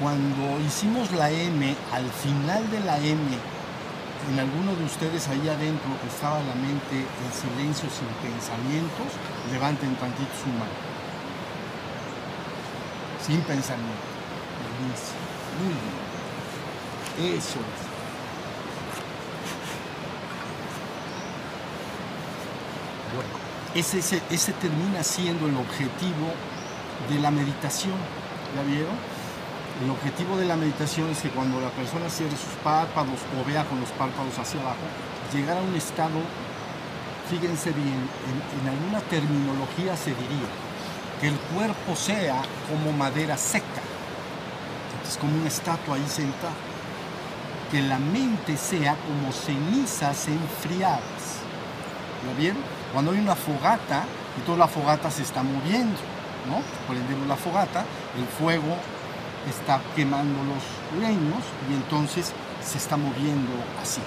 Cuando hicimos la M, al final de la M, en alguno de ustedes ahí adentro estaba la mente en silencio sin pensamientos, levanten tantito su mano. Sin pensamiento. Muy bien. Eso es. Bueno, ese termina siendo el objetivo de la meditación. ¿Ya vieron? El objetivo de la meditación es que cuando la persona cierre sus párpados o vea con los párpados hacia abajo, llegar a un estado, fíjense bien, en, alguna terminología se diría que el cuerpo sea como madera seca, es como una estatua ahí sentada, que la mente sea como cenizas enfriadas. ¿Ya vieron? Cuando hay una fogata y toda la fogata se está moviendo, ¿no? Prendemos la fogata, el fuego está quemando los leños y entonces se está moviendo así.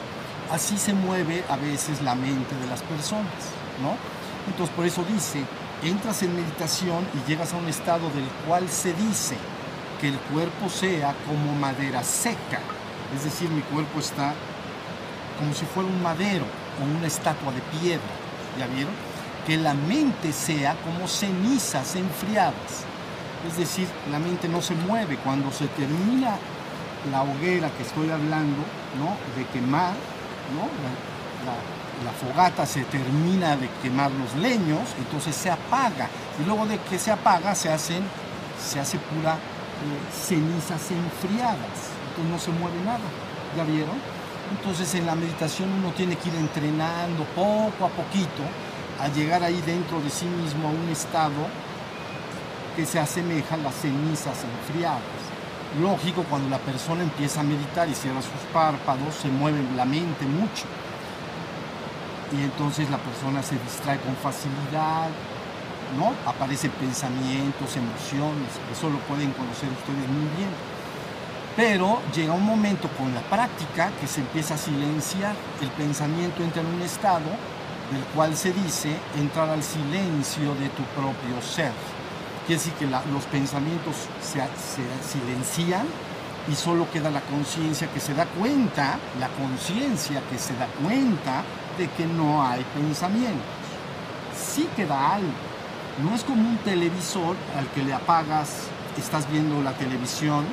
Así se mueve a veces la mente de las personas, ¿no? Entonces por eso dice, entras en meditación y llegas a un estado del cual se dice que el cuerpo sea como madera seca, es decir, mi cuerpo está como si fuera un madero o una estatua de piedra, ¿ya vieron? Que la mente sea como cenizas enfriadas es decir, la mente no se mueve. Cuando se termina la hoguera que estoy hablando, ¿no? De quemar, ¿no? La, fogata se termina de quemar los leños, entonces se apaga. Y luego de que se apaga se hacen, se hace pura eh, cenizas enfriadas. Entonces no se mueve nada. ¿Ya vieron? Entonces en la meditación uno tiene que ir entrenando poco a poquito a llegar ahí dentro de sí mismo a un estado que se asemeja a las cenizas enfriadas. Lógico, cuando la persona empieza a meditar y cierra sus párpados, se mueve la mente mucho. Y entonces la persona se distrae con facilidad, ¿no? Aparecen pensamientos, emociones, eso lo pueden conocer ustedes muy bien. Pero llega un momento con la práctica que se empieza a silenciar, el pensamiento entra en un estado del cual se dice entrar al silencio de tu propio ser. Quiere decir que los pensamientos se, silencian y solo queda la conciencia que se da cuenta, la conciencia que se da cuenta de que no hay pensamientos. Sí queda algo. No es como un televisor al que le apagas, estás viendo la televisión,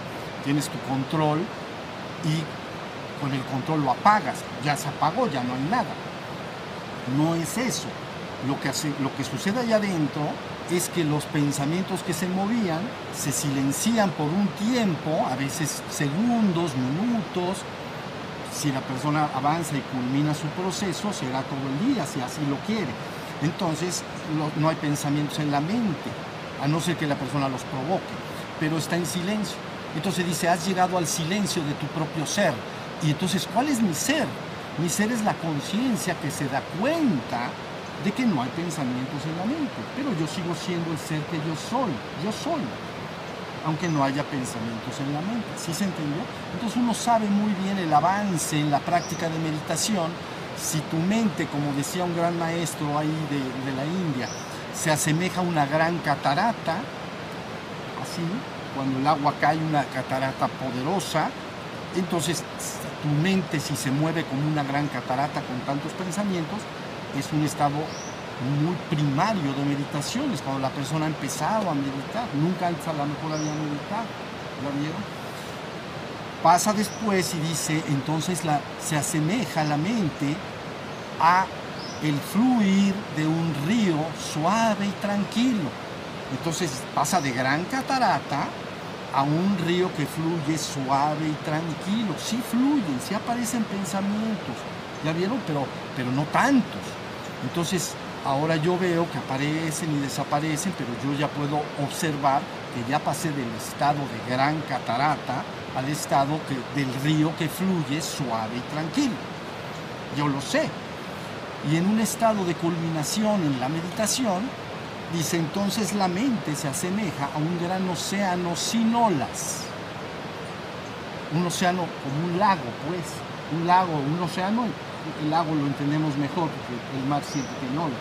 tienes tu control y con el control lo apagas. Ya se apagó, ya no hay nada. No es eso. Lo que, hace, lo que sucede allá adentro es que los pensamientos que se movían se silencian por un tiempo, a veces segundos, minutos. Si la persona avanza y culmina su proceso, será todo el día, si así lo quiere. Entonces, no, hay pensamientos en la mente, a no ser que la persona los provoque, pero está en silencio. Entonces dice, has llegado al silencio de tu propio ser. Y entonces, ¿cuál es mi ser? Mi ser es la conciencia que se da cuenta de que no hay pensamientos en la mente, pero yo sigo siendo el ser que yo soy, yo soy, aunque no haya pensamientos en la mente. ¿Sí se entendió? Entonces uno sabe muy bien el avance en la práctica de meditación si tu mente, como decía un gran maestro ahí de, de la India, se asemeja a una gran catarata, así, cuando el agua cae, una catarata poderosa, entonces tu mente si se mueve como una gran catarata con tantos pensamientos, es un estado muy primario de meditación, es cuando la persona ha empezado a meditar, nunca antes a lo mejor había meditado, ¿la vieron? Pasa después y dice, entonces se asemeja la mente a el fluir de un río suave y tranquilo. Entonces pasa de gran catarata a un río que fluye suave y tranquilo. Sí fluyen, sí aparecen pensamientos, ¿ya vieron? Pero, pero no tantos. Entonces, ahora yo veo que aparecen y desaparecen, pero yo ya puedo observar que ya pasé del estado de gran catarata al estado del río que fluye suave y tranquilo. Yo lo sé. Y en un estado de culminación en la meditación, dice entonces la mente se asemeja a un gran océano sin olas. Un océano como un lago, pues. Un lago, un océano el lago lo entendemos mejor porque el mar siempre tiene olas.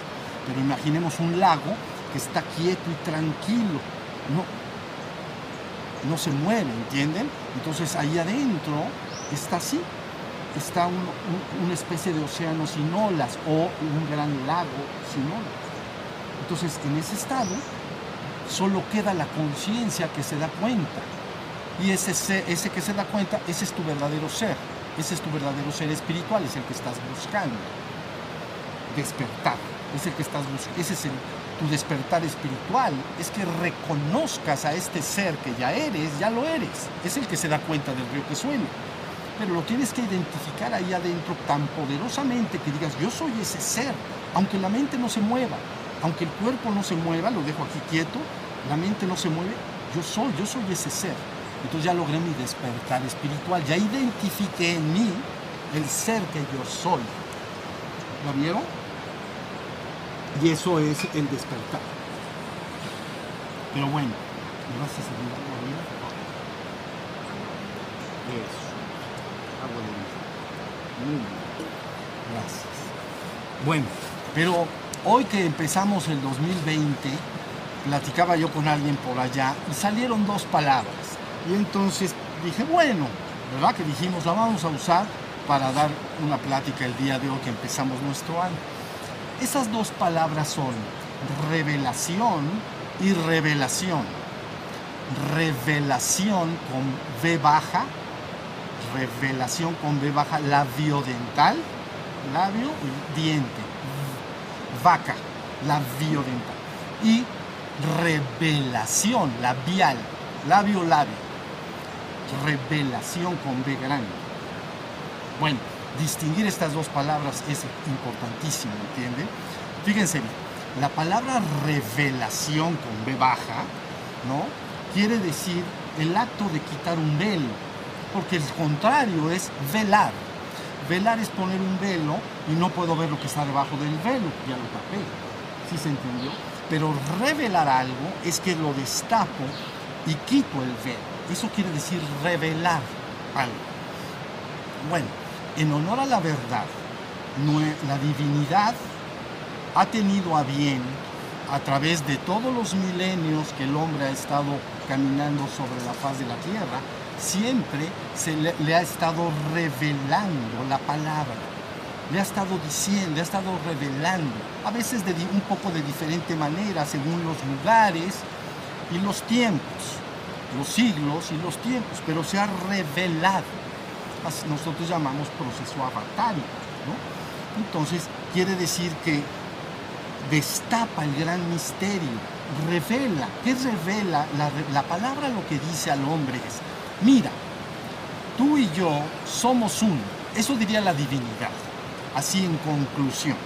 Pero imaginemos un lago que está quieto y tranquilo, no, no se mueve, ¿entienden? Entonces ahí adentro está así, está una especie de océano sin olas o un gran lago sin olas. Entonces en ese estado solo queda la conciencia que se da cuenta. Y ese, ese que se da cuenta, ese es tu verdadero ser. Ese es tu verdadero ser espiritual, es el que estás buscando. Despertar. Es el que estás buscando. Ese es tu despertar espiritual. Es que reconozcas a este ser que ya eres, ya lo eres. Es el que se da cuenta del río que suena. Pero lo tienes que identificar ahí adentro tan poderosamente que digas, yo soy ese ser, aunque la mente no se mueva, aunque el cuerpo no se mueva, lo dejo aquí quieto, la mente no se mueve, yo soy, yo soy ese ser. Entonces ya logré mi despertar espiritual, ya identifiqué en mí el ser que yo soy. ¿La vieron? Y eso es el despertar. Pero bueno, ¿me vas a vida? Eso. Agua. Muy bien. Gracias. Bueno, pero hoy que empezamos el 2020, platicaba yo con alguien por allá y salieron dos palabras. Y entonces dije, bueno, ¿verdad? Que dijimos, la vamos a usar para dar una plática el día de hoy que empezamos nuestro año. Esas dos palabras son revelación y revelación. Revelación con V baja, revelación con V baja, labio dental, labio y diente, vaca, labio dental. Y revelación, labial, labio, labio. Revelación con B grande. Bueno, distinguir estas dos palabras es importantísimo, ¿entienden? Fíjense, la palabra revelación con B baja, ¿no? Quiere decir el acto de quitar un velo, porque el contrario es velar. Velar es poner un velo y no puedo ver lo que está debajo del velo, ya lo tapé. ¿Sí se entendió? Pero revelar algo es que lo destapo y quito el velo. Eso quiere decir revelar algo. Bueno, en honor a la verdad, la divinidad ha tenido a bien, a través de todos los milenios que el hombre ha estado caminando sobre la faz de la tierra, siempre se le, ha estado revelando la palabra le ha estado diciendo, le ha estado revelando, a veces de un poco de diferente manera, según los lugares y los tiempos, los siglos y los tiempos, pero se ha revelado. Nosotros llamamos proceso avatárico, ¿no? Entonces, quiere decir que destapa el gran misterio, revela. ¿Qué revela? La, la palabra lo que dice al hombre es, mira, tú y yo somos uno. Eso diría la divinidad así en conclusión.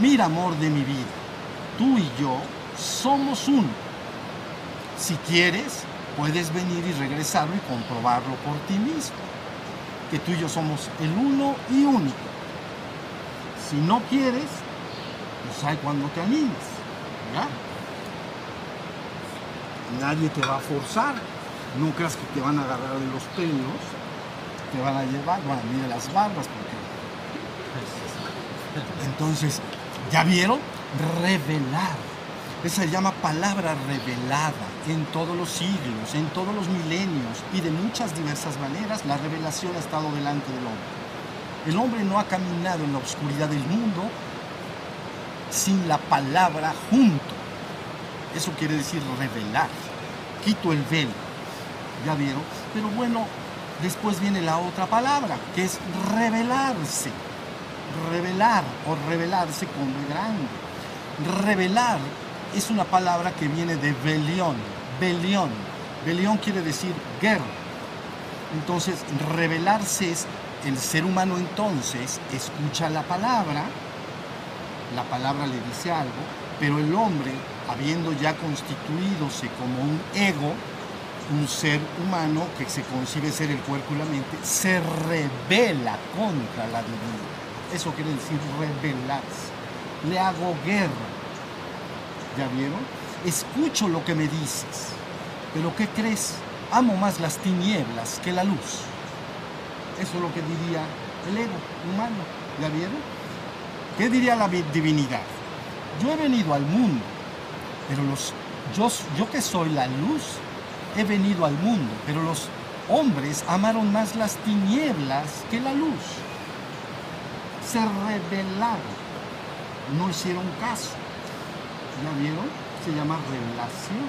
Mira, amor de mi vida, tú y yo somos uno. Si quieres, puedes venir y regresarlo y comprobarlo por ti mismo. Que tú y yo somos el uno y único. Si no quieres, pues hay cuando te animes. Nadie te va a forzar. No creas que te van a agarrar de los pelos, te van a llevar, bueno, ni de las barbas, porque entonces, ¿ya vieron? Revelar. Esa se llama palabra revelada en todos los siglos, en todos los milenios y de muchas diversas maneras la revelación ha estado delante del hombre. El hombre no ha caminado en la oscuridad del mundo sin la palabra junto. Eso quiere decir revelar. Quito el velo. ¿Ya vieron? Pero bueno, después viene la otra palabra, que es revelarse revelar o revelarse con grande. Revelar es una palabra que viene de belión, belión. Belión quiere decir guerra. Entonces, revelarse es el ser humano entonces escucha la palabra, la palabra le dice algo, pero el hombre, habiendo ya constituidose como un ego, un ser humano que se concibe ser el cuerpo y la mente, se revela contra la divinidad. Eso quiere decir rebelarse. Le hago guerra. ¿Ya vieron? Escucho lo que me dices. Pero ¿qué crees? Amo más las tinieblas que la luz. Eso es lo que diría el ego humano. ¿Ya vieron? ¿Qué diría la divinidad? Yo he venido al mundo Pero los, yo, yo que soy la luz, he venido al mundo, pero los hombres amaron más las tinieblas que la luz. Se rebelaron, no hicieron caso. ¿Ya vieron? Se llama revelación.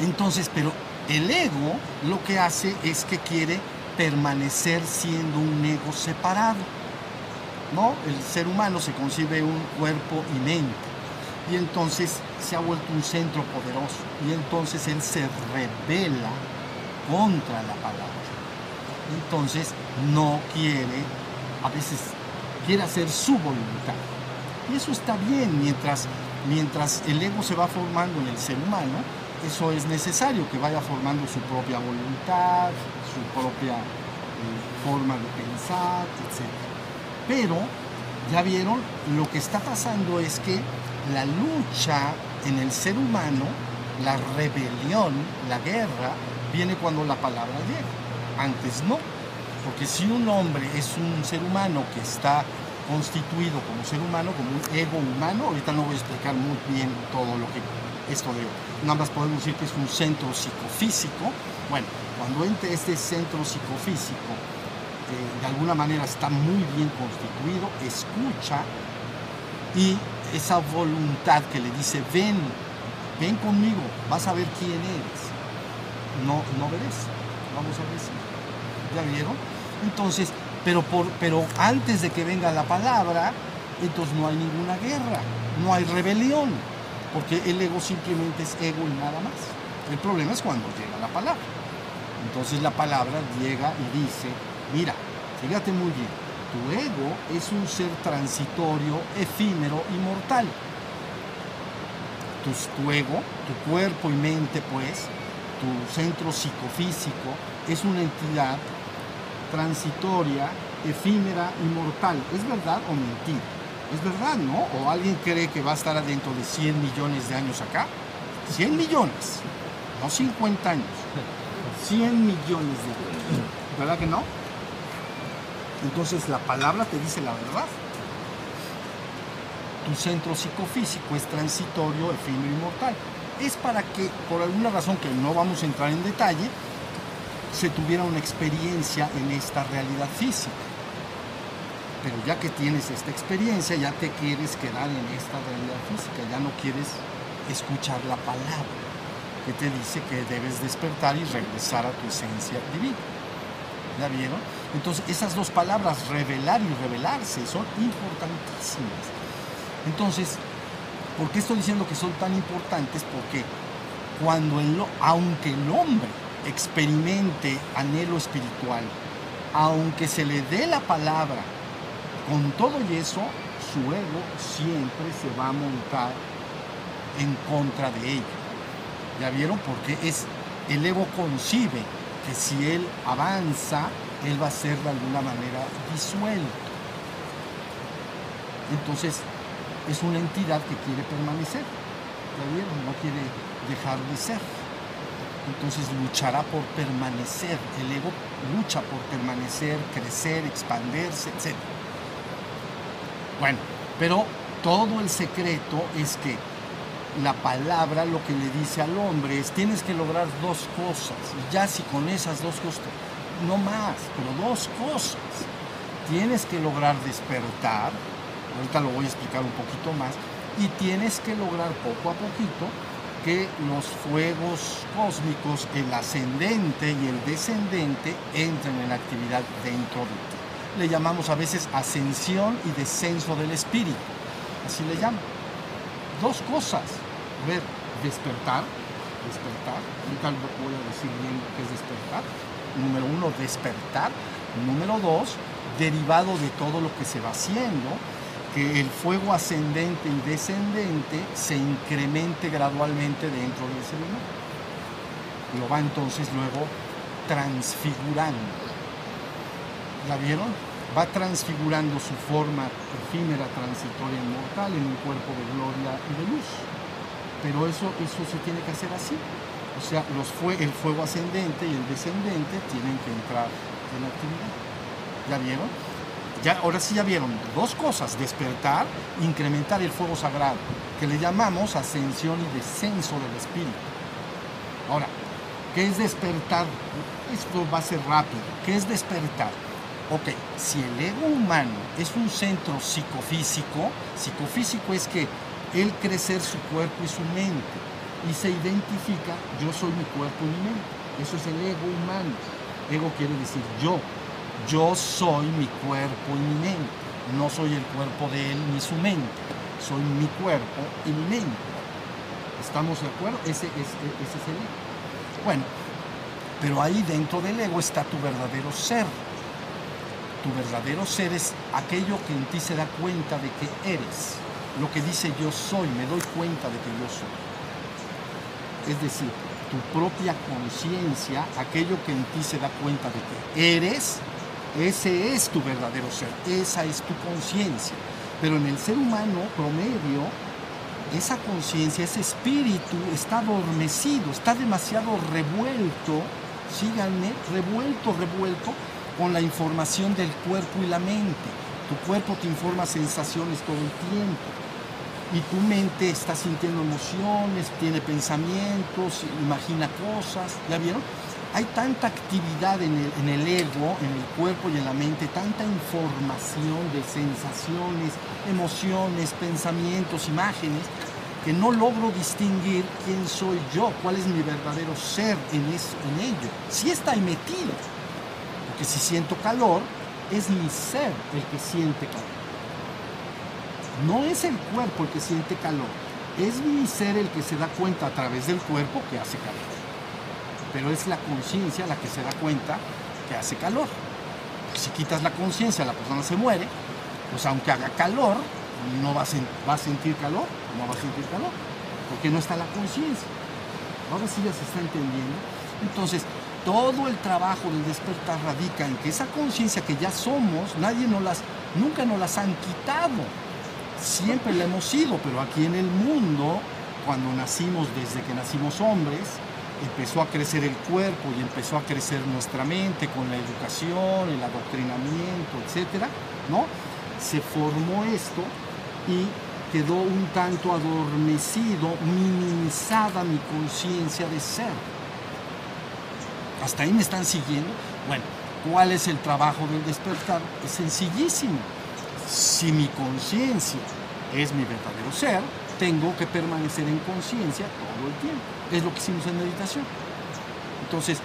Entonces, pero el ego lo que hace es que quiere permanecer siendo un ego separado. ¿No? El ser humano se concibe un cuerpo y mente. Y entonces se ha vuelto un centro poderoso. Y entonces él se revela contra la palabra. Entonces no quiere, a veces quiere hacer su voluntad. Y eso está bien mientras, mientras el ego se va formando en el ser humano, eso es necesario, que vaya formando su propia voluntad, su propia eh, forma de pensar, etc. Pero, ya vieron, lo que está pasando es que la lucha en el ser humano, la rebelión, la guerra, viene cuando la palabra llega. Antes no. Porque si un hombre es un ser humano que está constituido como ser humano, como un ego humano, ahorita no voy a explicar muy bien todo lo que esto de nada más podemos decir que es un centro psicofísico. Bueno, cuando entre este centro psicofísico, eh, de alguna manera está muy bien constituido, escucha y esa voluntad que le dice, ven, ven conmigo, vas a ver quién eres. No, no verás, vamos a ver si. ¿Ya vieron? Entonces, pero, por, pero antes de que venga la palabra, entonces no hay ninguna guerra, no hay rebelión porque el ego simplemente es ego y nada más. El problema es cuando llega la palabra. Entonces la palabra llega y dice, mira, fíjate muy bien, tu ego es un ser transitorio, efímero y mortal. Tu, tu ego, tu cuerpo y mente, pues, tu centro psicofísico, es una entidad transitoria, efímera y mortal. ¿Es verdad o mentira? Es verdad, ¿no? ¿O alguien cree que va a estar adentro de 100 millones de años acá? 100 millones, no 50 años. 100 millones de años. ¿Verdad que no? Entonces la palabra te dice la verdad. Tu centro psicofísico es transitorio, efímero y mortal. Es para que, por alguna razón que no vamos a entrar en detalle, se tuviera una experiencia en esta realidad física pero ya que tienes esta experiencia, ya te quieres quedar en esta realidad física, ya no quieres escuchar la palabra que te dice que debes despertar y regresar a tu esencia divina. ¿Ya vieron? Entonces, esas dos palabras, revelar y revelarse, son importantísimas. Entonces, ¿por qué estoy diciendo que son tan importantes? Porque cuando aunque el hombre experimente anhelo espiritual, aunque se le dé la palabra con todo y eso, su ego siempre se va a montar en contra de ello. ¿Ya vieron? Porque es, el ego concibe que si él avanza, él va a ser de alguna manera disuelto. Entonces, es una entidad que quiere permanecer. No quiere dejar de ser. Entonces luchará por permanecer. El ego lucha por permanecer, crecer, expandirse, etc. Bueno, pero todo el secreto es que la palabra lo que le dice al hombre es tienes que lograr dos cosas. Ya si con esas dos cosas, no más, pero dos cosas. Tienes que lograr despertar, ahorita lo voy a explicar un poquito más, y tienes que lograr poco a poquito que los fuegos cósmicos, el ascendente y el descendente, entren en actividad dentro de ti le llamamos a veces ascensión y descenso del espíritu. Así le llaman. Dos cosas. A ver, despertar, despertar. Nunca voy a decir bien qué es despertar. Número uno, despertar. Número dos, derivado de todo lo que se va haciendo, que el fuego ascendente y descendente se incremente gradualmente dentro del ser humano. Lo va entonces luego transfigurando ¿La vieron? Va transfigurando su forma efímera, transitoria, inmortal en un cuerpo de gloria y de luz. Pero eso, eso se tiene que hacer así. O sea, los fue, el fuego ascendente y el descendente tienen que entrar en actividad. ¿Ya vieron? Ya, ahora sí ya vieron dos cosas, despertar, incrementar el fuego sagrado, que le llamamos ascensión y descenso del espíritu. Ahora, ¿qué es despertar? Esto va a ser rápido. ¿Qué es despertar? Ok, si el ego humano es un centro psicofísico, psicofísico es que él crecer su cuerpo y su mente y se identifica, yo soy mi cuerpo y mi mente. Eso es el ego humano. Ego quiere decir yo, yo soy mi cuerpo y mi mente. No soy el cuerpo de él ni su mente. Soy mi cuerpo y mi mente. ¿Estamos de acuerdo? Ese, es el ego. Bueno, pero ahí dentro del ego está tu verdadero ser. Tu verdadero ser es aquello que en ti se da cuenta de que eres. Lo que dice yo soy, me doy cuenta de que yo soy. Es decir, tu propia conciencia, aquello que en ti se da cuenta de que eres, ese es tu verdadero ser, esa es tu conciencia. Pero en el ser humano promedio, esa conciencia, ese espíritu está adormecido, está demasiado revuelto, síganme, revuelto, revuelto con la información del cuerpo y la mente. Tu cuerpo te informa sensaciones todo el tiempo y tu mente está sintiendo emociones, tiene pensamientos, imagina cosas, ¿ya vieron? hay tanta actividad en el, ego, en el cuerpo y en la mente, tanta información de sensaciones, emociones, pensamientos, imágenes, que no logro distinguir quién soy yo, cuál es mi verdadero ser en, eso, en ello. Sí está ahí metido, porque si siento calor, es mi ser el que siente calor. No es el cuerpo el que siente calor, es mi ser el que se da cuenta a través del cuerpo que hace calor pero es la conciencia la que se da cuenta que hace calor. Si quitas la conciencia, la persona se muere, pues aunque haga calor, no va a, va a sentir calor, no va a sentir calor, porque no está la conciencia. Ahora sí ya se está entendiendo. Entonces, todo el trabajo del despertar radica en que esa conciencia que ya somos, nadie nos las, nunca nos las han quitado. Siempre la hemos sido, pero aquí en el mundo, cuando nacimos, desde que nacimos hombres, empezó a crecer el cuerpo y empezó a crecer nuestra mente con la educación, el adoctrinamiento, etcétera, ¿no? Se formó esto y quedó un tanto adormecido, minimizada mi conciencia de ser. ¿Hasta ahí me están siguiendo? Bueno, ¿cuál es el trabajo del despertar? Es sencillísimo. Si mi conciencia es mi verdadero ser, tengo que permanecer en conciencia todo el tiempo. Es lo que hicimos en meditación. Entonces,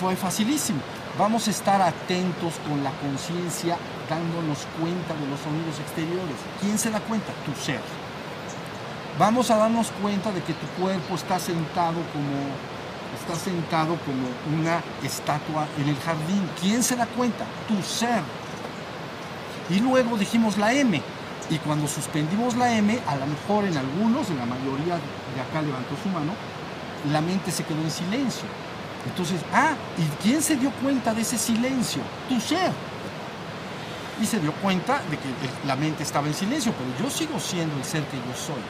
fue facilísimo. Vamos a estar atentos con la conciencia, dándonos cuenta de los sonidos exteriores. ¿Quién se da cuenta? Tu ser. Vamos a darnos cuenta de que tu cuerpo está sentado como está sentado como una estatua en el jardín. ¿Quién se da cuenta? Tu ser. Y luego dijimos la M, y cuando suspendimos la M, a lo mejor en algunos, en la mayoría de acá levantó su mano, la mente se quedó en silencio. Entonces, ah, ¿y quién se dio cuenta de ese silencio? Tu ser. Y se dio cuenta de que la mente estaba en silencio, pero yo sigo siendo el ser que yo soy.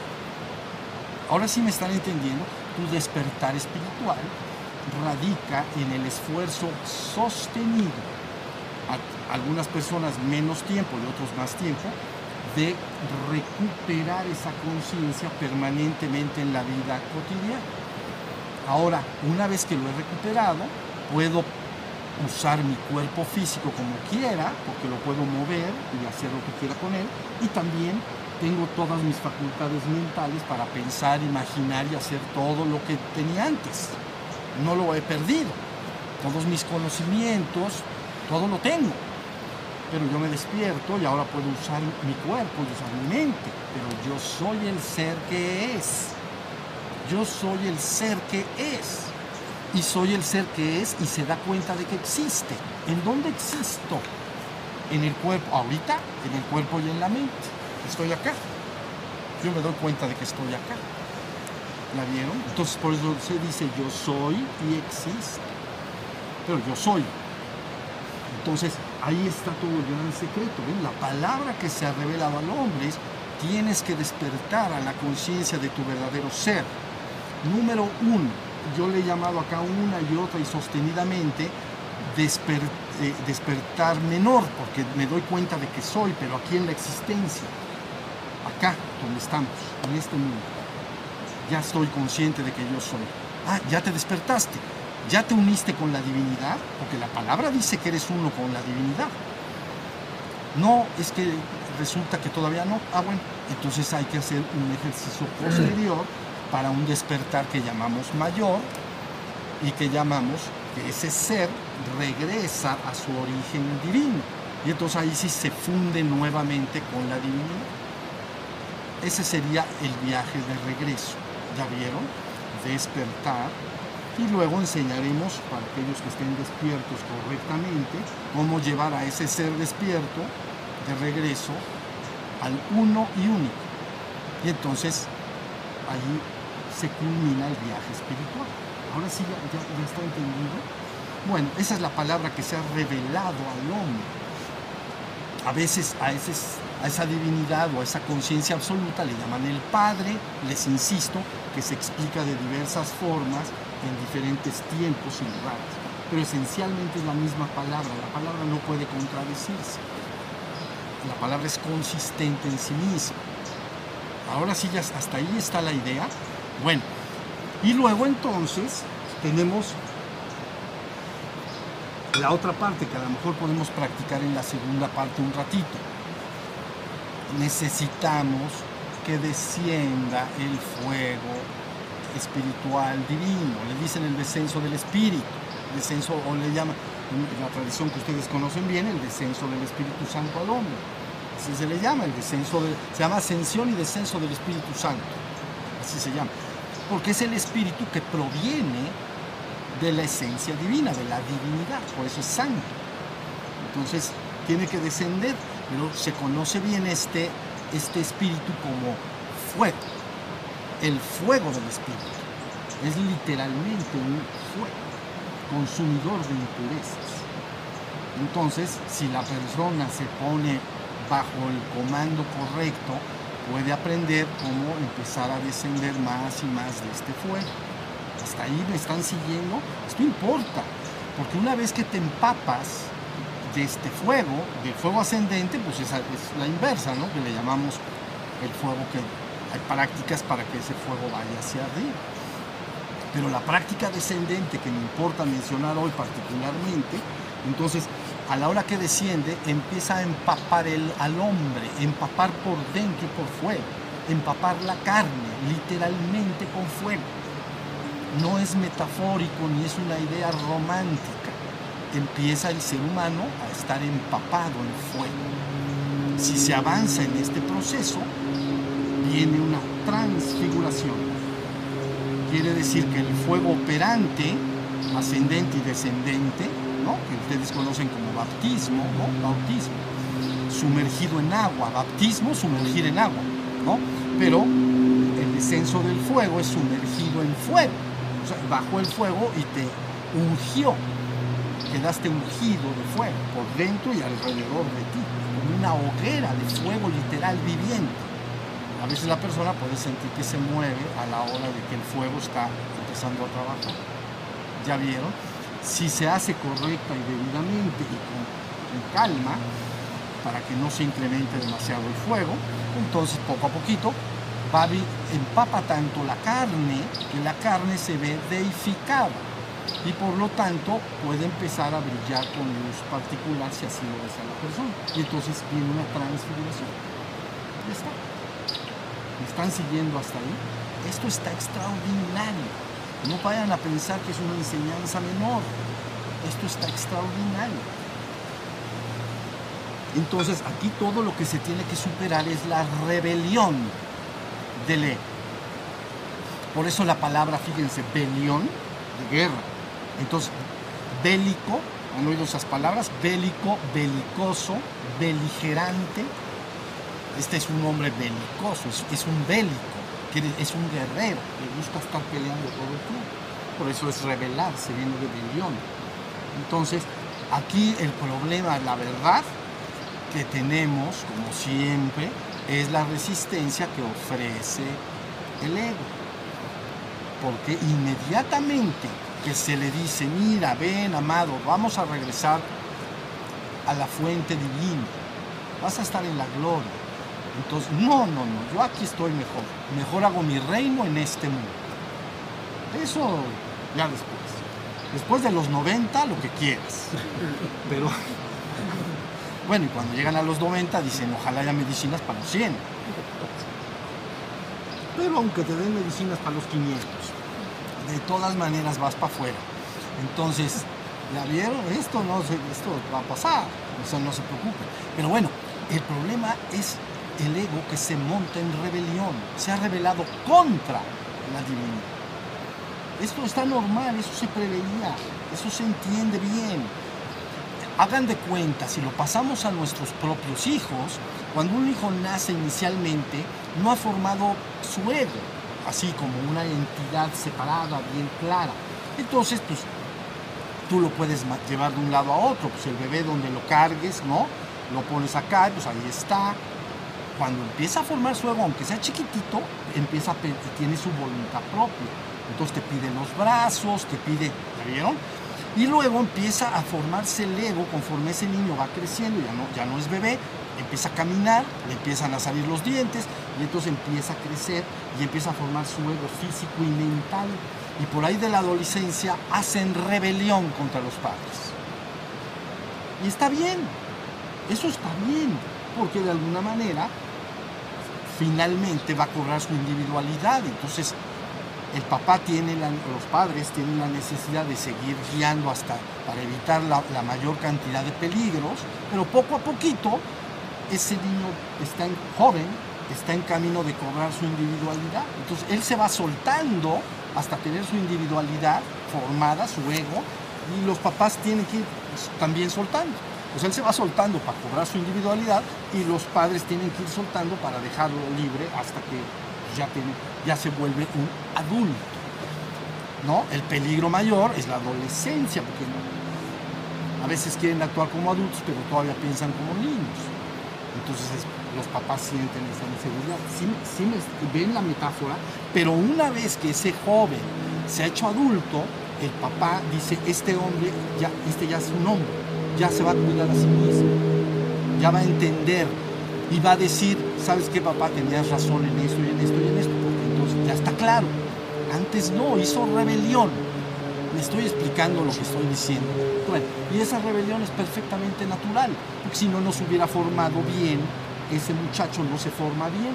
Ahora sí me están entendiendo, despertar espiritual radica en el esfuerzo sostenido. A algunas personas menos tiempo y otros más tiempo, de recuperar esa conciencia permanentemente en la vida cotidiana. Ahora, una vez que lo he recuperado, puedo usar mi cuerpo físico como quiera, porque lo puedo mover y hacer lo que quiera con él, y también tengo todas mis facultades mentales para pensar, imaginar y hacer todo lo que tenía antes. No lo he perdido. Todos mis conocimientos, todo lo tengo pero yo me despierto y ahora puedo usar mi cuerpo y usar mi mente, pero yo soy el ser que es. Yo soy el ser que es. Y soy el ser que es y se da cuenta de que existe. ¿En dónde existo? En el cuerpo, ahorita, en el cuerpo y en la mente. Estoy acá. Yo me doy cuenta de que estoy acá. ¿La vieron? Entonces por eso se dice yo soy y existo. Pero yo soy. Entonces, ahí está todo el gran secreto. La palabra que se ha revelado al hombre es, tienes que despertar a la conciencia de tu verdadero ser. Número uno, yo le he llamado acá una y otra y sostenidamente, eh, despertar menor, porque me doy cuenta de que soy, pero aquí en la existencia, acá donde estamos, en este mundo, ya estoy consciente de que yo soy. Ah, ya te despertaste, ya te uniste con la divinidad, porque la palabra dice que eres uno con la divinidad. No, es que resulta que todavía no. Ah, bueno, entonces hay que hacer un ejercicio posterior para un despertar que llamamos mayor y que llamamos que ese ser regresa a su origen divino. Y entonces ahí sí se funde nuevamente con la divinidad. Ese sería el viaje de regreso. ¿Ya vieron? Despertar. Y luego enseñaremos para aquellos que estén despiertos correctamente cómo llevar a ese ser despierto de regreso al uno y único. Y entonces ahí se culmina el viaje espiritual. Ahora sí, ya, ya, está entendido. Bueno, esa es la palabra que se ha revelado al hombre. A veces a, a esa divinidad o a esa conciencia absoluta le llaman el Padre, les insisto, que se explica de diversas formas en diferentes tiempos y lugares. Pero esencialmente es la misma palabra, la palabra no puede contradecirse. La palabra es consistente en sí misma. Ahora sí, ya hasta ahí está la idea. Bueno, y luego entonces tenemos la otra parte que a lo mejor podemos practicar en la segunda parte un ratito. Necesitamos que descienda el fuego espiritual divino. Le dicen el descenso del espíritu, descenso o le llaman, la tradición que ustedes conocen bien, el descenso del Espíritu Santo al hombre. Así se le llama, el descenso se llama ascensión y descenso del Espíritu Santo. Así se llama porque es el espíritu que proviene de la esencia divina, de la divinidad, por eso es santo. Entonces tiene que descender, pero se conoce bien este, este espíritu como fuego, el fuego del espíritu. Es literalmente un fuego, consumidor de impurezas. Entonces, si la persona se pone bajo el comando correcto, puede aprender cómo empezar a descender más y más de este fuego. Hasta ahí me están siguiendo. Esto importa, porque una vez que te empapas de este fuego, del fuego ascendente, pues es, la inversa, ¿no? Que le llamamos el fuego que hay prácticas para que ese fuego vaya hacia arriba. Pero la práctica descendente que me importa mencionar hoy particularmente, entonces a la hora que desciende, empieza a empapar el, al hombre, empapar por dentro y por fuera, empapar la carne, literalmente con fuego. No es metafórico ni es una idea romántica. Empieza el ser humano a estar empapado en fuego. Si se avanza en este proceso, viene una transfiguración. Quiere decir que el fuego operante, ascendente y descendente, que ustedes conocen como bautismo, bautismo, sumergido en agua, bautismo, sumergir en agua, ¿no? pero el descenso del fuego es sumergido en fuego, o sea, bajo el fuego y te ungió, quedaste ungido de fuego por dentro y alrededor de ti, como una hoguera de fuego literal viviente. A veces la persona puede sentir que se mueve a la hora de que el fuego está empezando a trabajar. ¿Ya vieron? si se hace correcta y debidamente y con, calma, para que no se incremente demasiado el fuego, entonces poco a poquito va empapa tanto la carne que la carne se ve deificada y por lo tanto puede empezar a brillar con luz particular si así lo desea la persona. Y entonces viene una transfiguración. Ya está. ¿Me están siguiendo hasta ahí? Esto está extraordinario. No vayan a pensar que es una enseñanza menor. Esto está extraordinario. Entonces aquí todo lo que se tiene que superar es la rebelión del ego. Por eso la palabra, fíjense, belión, de guerra. Entonces, bélico, ¿han oído esas palabras? Bélico, belicoso, beligerante. Este es un hombre belicoso, es un bélico es un guerrero, le gusta estar peleando todo el tiempo. Por eso es rebelarse, viene rebelión. Entonces, aquí el problema, la verdad que tenemos, como siempre, es la resistencia que ofrece el ego. Porque inmediatamente que se le dice, mira, ven, amado, vamos a regresar a la fuente divina, vas a estar en la gloria. Entonces, no, no, no, yo aquí estoy mejor. Mejor hago mi reino en este mundo. Eso ya después. Después de los 90, lo que quieras. Pero, bueno, y cuando llegan a los 90 dicen, ojalá haya medicinas para los 100. Pero aunque te den medicinas para los 500, de todas maneras vas para afuera. Entonces, ¿ya vieron? Esto, no, esto va a pasar, o no se preocupen. Pero bueno, el problema es el ego que se monta en rebelión, se ha rebelado contra la divinidad. Esto está normal, eso se preveía, eso se entiende bien. Hagan de cuenta, si lo pasamos a nuestros propios hijos, cuando un hijo nace inicialmente, no ha formado su ego, así como una entidad separada, bien clara. Entonces, pues, tú lo puedes llevar de un lado a otro, pues el bebé donde lo cargues, ¿no? Lo pones acá, pues ahí está. Cuando empieza a formar su ego, aunque sea chiquitito, empieza a, tiene su voluntad propia. Entonces te pide los brazos, te pide, ¿ya vieron? Y luego empieza a formarse el ego conforme ese niño va creciendo, ya no, ya no es bebé, empieza a caminar, le empiezan a salir los dientes y entonces empieza a crecer y empieza a formar su ego físico y mental. Y por ahí de la adolescencia hacen rebelión contra los padres. Y está bien, eso está bien, porque de alguna manera finalmente va a cobrar su individualidad. Entonces el papá tiene, los padres tienen la necesidad de seguir guiando hasta para evitar la, la, mayor cantidad de peligros, pero poco a poquito ese niño está en, joven, está en camino de cobrar su individualidad. Entonces él se va soltando hasta tener su individualidad formada, su ego, y los papás tienen que ir también soltando. Pues él se va soltando para cobrar su individualidad y los padres tienen que ir soltando para dejarlo libre hasta que ya, tiene, ya se vuelve un adulto. ¿no? El peligro mayor es la adolescencia, porque a veces quieren actuar como adultos, pero todavía piensan como niños. Entonces los papás sienten esa inseguridad. Sí, ven la metáfora, pero una vez que ese joven se ha hecho adulto, el papá dice, este hombre, ya, este ya es un hombre, ya se va a cuidar a sí mismo, ya va a entender y va a decir, ¿sabes qué papá? Tenías razón en esto y en esto y en esto, porque entonces ya está claro. Antes no, hizo rebelión. Estoy explicando lo que estoy diciendo. Bueno, y esa rebelión es perfectamente natural, porque si no nos hubiera formado bien, ese muchacho no se forma bien.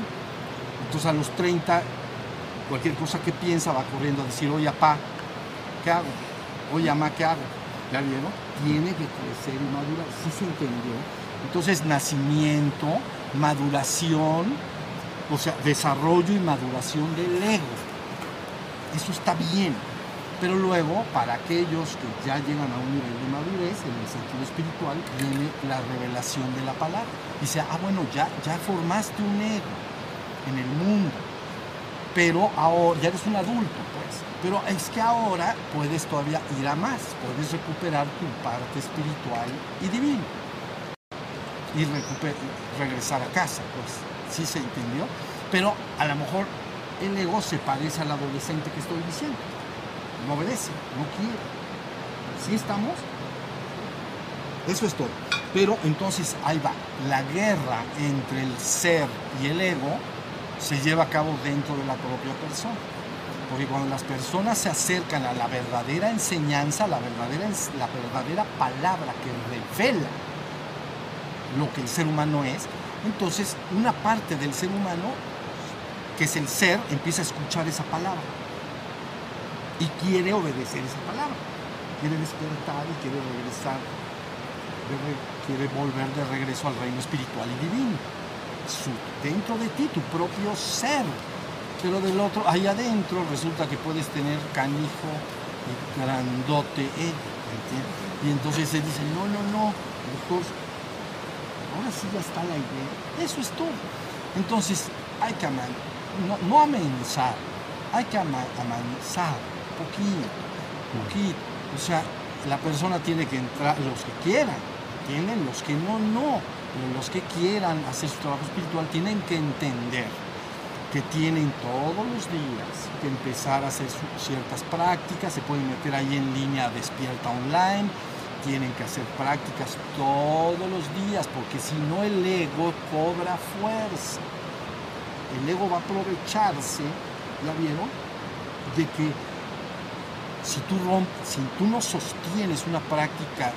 Entonces a los 30, cualquier cosa que piensa va corriendo a decir, oye, papá, ¿qué hago? Oye, mamá, ¿qué hago? ¿Ya vieron? Tiene que crecer y madurar. ¿Sí se entendió? Entonces, nacimiento, maduración, o sea, desarrollo y maduración del ego. Eso está bien. Pero luego, para aquellos que ya llegan a un nivel de madurez, en el sentido espiritual, viene la revelación de la palabra. Dice, ah, bueno, ya, ya formaste un ego en el mundo, pero ahora ya eres un adulto, pues. Pero es que ahora puedes todavía ir a más, puedes recuperar tu parte espiritual y divina y regresar a casa, pues sí se entendió, pero a lo mejor el ego se parece al adolescente que estoy diciendo, no obedece, no quiere. ¿Sí estamos? Eso es todo. Pero entonces ahí va, la guerra entre el ser y el ego se lleva a cabo dentro de la propia persona. Porque cuando las personas se acercan a la verdadera enseñanza, la verdadera, la verdadera palabra que revela lo que el ser humano es, entonces una parte del ser humano, que es el ser, empieza a escuchar esa palabra y quiere obedecer esa palabra, quiere despertar y quiere regresar, quiere volver de regreso al reino espiritual y divino. dentro de ti, tu propio ser, pero del otro, ahí adentro resulta que puedes tener canijo y grandote ego, y entonces se dice, no, no, no, ahora sí ya está la idea. Eso es todo. Entonces, hay que amar, no, no amenazar, hay que amenazar, poquito, poquito. O sea, la persona tiene que entrar, los que quieran, tienen, los que no, no. Pero los que quieran hacer su trabajo espiritual tienen que entender que tienen todos los días que empezar a hacer ciertas prácticas, se pueden meter ahí en línea despierta online, tienen que hacer prácticas todos los días, porque si no el ego cobra fuerza. El ego va a aprovecharse, ¿ya vieron? De que si tú, si tú no sostienes una práctica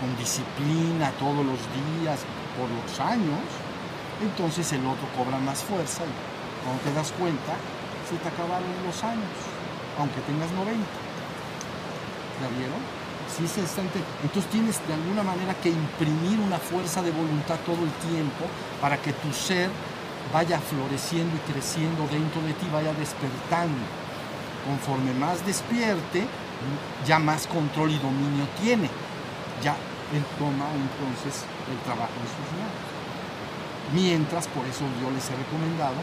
con disciplina todos los días, por los años, entonces el otro cobra más fuerza y cuando te das cuenta, se te acabaron los años, aunque tengas 90. ¿Ya vieron? Entonces tienes de alguna manera que imprimir una fuerza de voluntad todo el tiempo para que tu ser vaya floreciendo y creciendo dentro de ti, vaya despertando. Conforme más despierte, ya más control y dominio tiene. Ya él toma entonces el trabajo en sus manos. Mientras, por eso yo les he recomendado,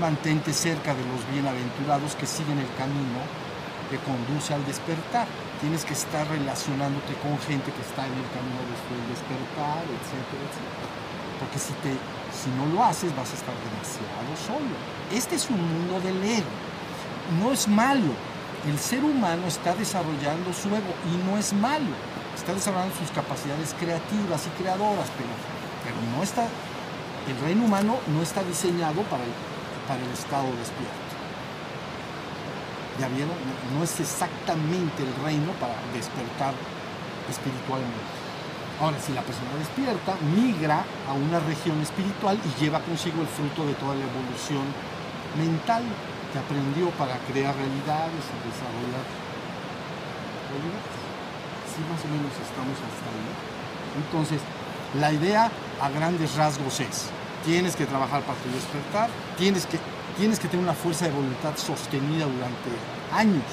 mantente cerca de los bienaventurados que siguen el camino que conduce al despertar. Tienes que estar relacionándote con gente que está en el camino del despertar, etcétera, etcétera. Porque si, te, si no lo haces vas a estar demasiado solo. Este es un mundo del ego. No es malo. El ser humano está desarrollando su ego y no es malo está desarrollando sus capacidades creativas y creadoras, pero, pero no está, el reino humano no está diseñado para el, para el estado despierto. ¿Ya vieron? No es exactamente el reino para despertar espiritualmente. Ahora, si la persona despierta, migra a una región espiritual y lleva consigo el fruto de toda la evolución mental aprendió para crear realidades y desarrollar realidades más o menos estamos hasta ahí. Entonces, la idea a grandes rasgos es, tienes que trabajar para tu despertar, tienes que, tienes que tener una fuerza de voluntad sostenida durante años,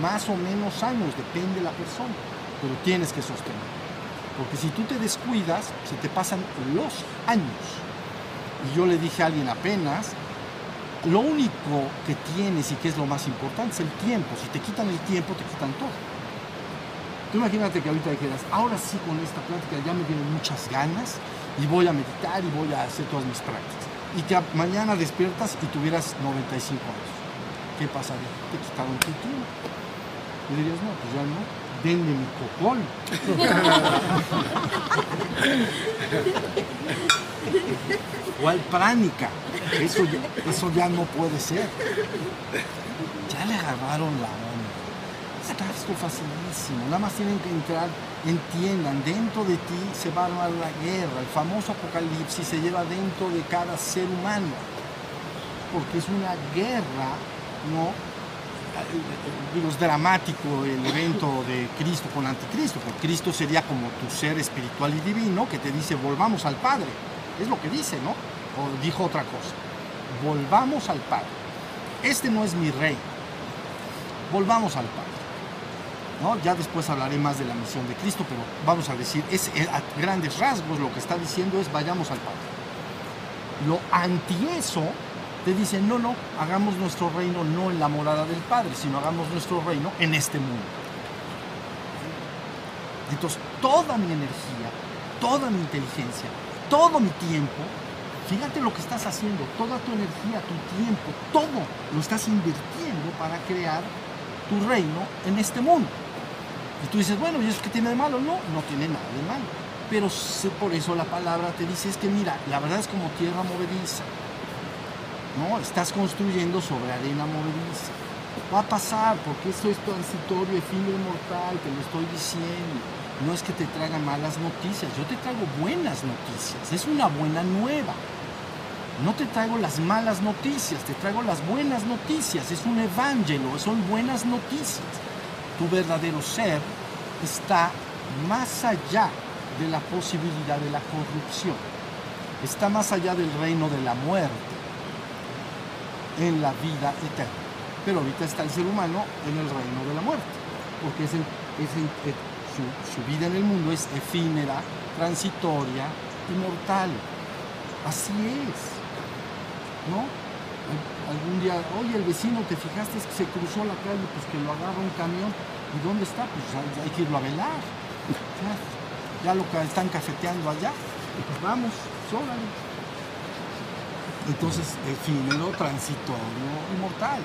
más o menos años, depende de la persona, pero tienes que sostener. Porque si tú te descuidas, se te pasan los años. Y yo le dije a alguien apenas, lo único que tienes y que es lo más importante es el tiempo. Si te quitan el tiempo, te quitan todo. Tú imagínate que ahorita dijeras, ahora sí con esta plática ya me vienen muchas ganas y voy a meditar y voy a hacer todas mis prácticas. Y que mañana despiertas y tuvieras 95 años. ¿Qué pasaría? Te quitaron tu tiempo. Y dirías, no, pues ya no, denme mi cocol. ¿Cuál pránica? Eso eso ya no puede ser. Ya le agarraron la está esto facilísimo. Nada más tienen que entrar, entiendan, dentro de ti se va a armar la guerra. El famoso apocalipsis se lleva dentro de cada ser humano. Porque es una guerra, ¿no? Es dramático el evento de Cristo con Anticristo, porque Cristo sería como tu ser espiritual y divino que te dice volvamos al Padre. Es lo que dice, ¿no? Dijo otra cosa. Volvamos al Padre. Este no es mi rey. Volvamos al Padre. Ya después hablaré más de la misión de Cristo, pero vamos a decir, es, a grandes rasgos lo que está diciendo es vayamos al Padre. Lo anti eso te dice, no, no, hagamos nuestro reino no en la morada del Padre, sino hagamos nuestro reino en este mundo. Entonces, toda mi energía, toda mi inteligencia, todo mi tiempo, fíjate lo que estás haciendo, toda tu energía, tu tiempo, todo lo estás invirtiendo para crear tu reino en este mundo. Y tú dices, bueno, ¿y eso qué tiene de malo? No, no tiene nada de malo. Pero por eso la palabra te dice es que mira, la verdad es como tierra movediza. ¿No? Estás construyendo sobre arena movediza. Va a pasar porque esto es transitorio, efímero mortal, te lo estoy diciendo. No es que te traiga malas noticias, yo te traigo buenas noticias. Es una buena nueva. No te traigo las malas noticias, te traigo las buenas noticias. Es un evangelio, son buenas noticias tu verdadero ser está más allá de la posibilidad de la corrupción, está más allá del reino de la muerte, en la vida eterna. Pero ahorita está el ser humano en el reino de la muerte, porque eh, su, vida en el mundo es efímera, transitoria y mortal. Así es. ¿No? algún día, oye, el vecino, ¿te fijaste que se cruzó la calle? Pues que lo agarra un camión. ¿Y dónde está? Pues hay, que irlo a velar. Ya, lo que están cafeteando allá. Pues vamos, sóbrale. Entonces, efímero, transitorio, inmortal.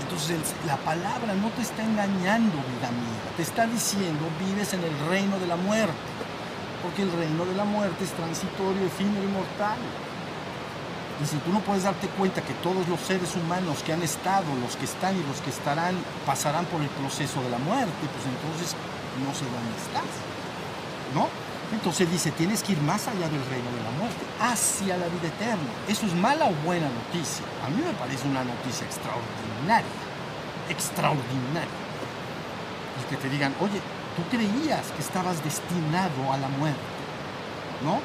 Entonces la palabra no te está engañando, vida mía. Te está diciendo, vives en el reino de la muerte. Porque el reino de la muerte es transitorio, efímero y mortal. Y si tú no puedes darte cuenta que todos los seres humanos que han estado, los que están y los que estarán, pasarán por el proceso de la muerte, pues entonces no sé dónde estás. ¿No? Entonces dice, tienes que ir más allá del reino de la muerte, hacia la vida eterna. ¿Eso es mala o buena noticia? A mí me parece una noticia extraordinaria, extraordinaria. Y que te digan, oye, tú creías que estabas destinado a la muerte, ¿no?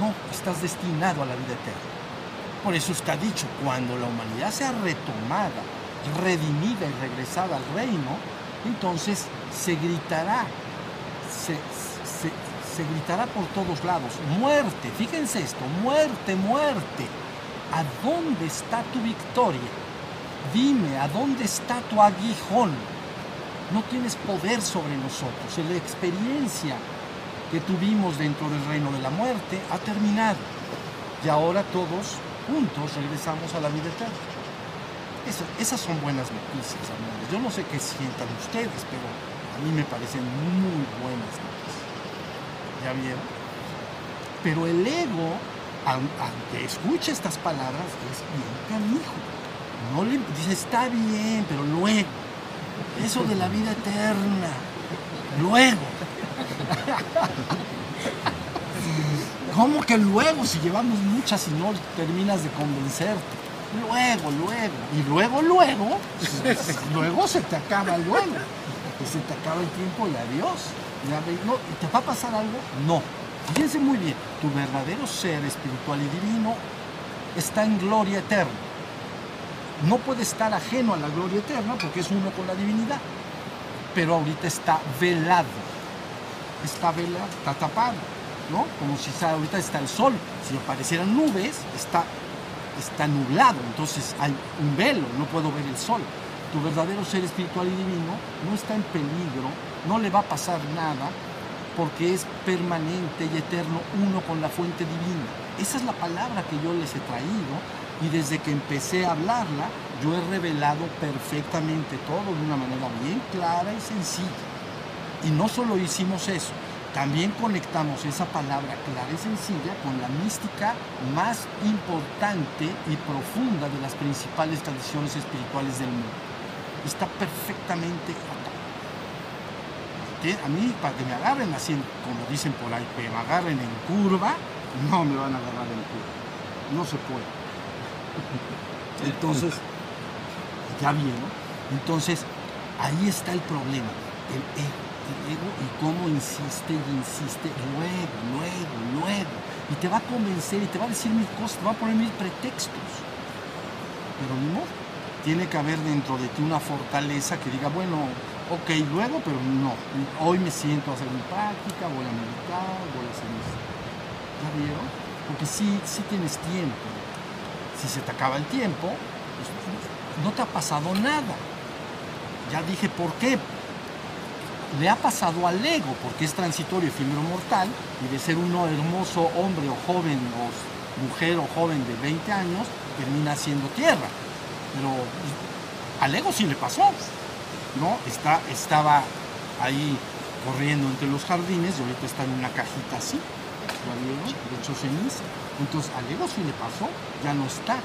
No, estás destinado a la vida eterna. Por eso está dicho, cuando la humanidad sea retomada, redimida y regresada al reino, entonces se gritará, se, gritará por todos lados, muerte, fíjense esto, muerte, muerte, ¿a dónde está tu victoria? Dime, ¿a dónde está tu aguijón? No tienes poder sobre nosotros, la experiencia que tuvimos dentro del reino de la muerte ha terminado y ahora todos juntos regresamos a la vida eterna. esas son buenas noticias, amigos. Yo no sé qué sientan ustedes, pero a mí me parecen muy buenas noticias. ¿Ya vieron? Pero el ego, aunque escuche estas palabras, es bien canijo. No le dice, está bien, pero luego. Eso de la vida eterna. Luego. ¿Cómo que luego? Si llevamos muchas y no terminas de convencerte. Luego, luego. Y luego, luego. luego se te acaba luego. Se te acaba el tiempo y adiós. ¿Te va a pasar algo? No. Fíjense muy bien. Tu verdadero ser espiritual y divino está en gloria eterna. No puede estar ajeno a la gloria eterna porque es uno con la divinidad. Pero ahorita está velado. Está velado, está tapado como si ahorita está el sol, si aparecieran nubes, está, está nublado, entonces hay un velo, no puedo ver el sol. Tu verdadero ser espiritual y divino no está en peligro, no le va a pasar nada, porque es permanente y eterno uno con la fuente divina. Esa es la palabra que yo les he traído y desde que empecé a hablarla, yo he revelado perfectamente todo de una manera bien clara y sencilla. Y no solo hicimos eso, también conectamos esa palabra clara y sencilla con la mística más importante y profunda de las principales tradiciones espirituales del mundo. Está perfectamente acá. A mí, para que me agarren así, como dicen por ahí, que me agarren en curva, no me van a agarrar en curva. No se puede. Entonces, ya vieron. Entonces, ahí está el problema, el ego y cómo insiste y insiste, luego, luego, luego. Y te va a convencer y te va a decir mil cosas, te va a poner mil pretextos. Pero no, tiene que haber dentro de ti una fortaleza que diga, bueno, ok, luego, pero no. Hoy me siento a hacer mi práctica, voy a meditar, voy a hacer esto. ¿Ya vieron? Porque sí, sí tienes tiempo. Si se te acaba el tiempo, pues, no te ha pasado nada. Ya dije por qué, le ha pasado al ego, porque es transitorio, efímero mortal, y de ser uno hermoso hombre o joven o mujer o joven de 20 años, termina siendo tierra. Pero al ego sí le pasó, ¿no? Está, estaba ahí corriendo entre los jardines y ahorita está en una cajita así, ¿ya De hecho ceniza. Entonces al ego sí le pasó, ya no está.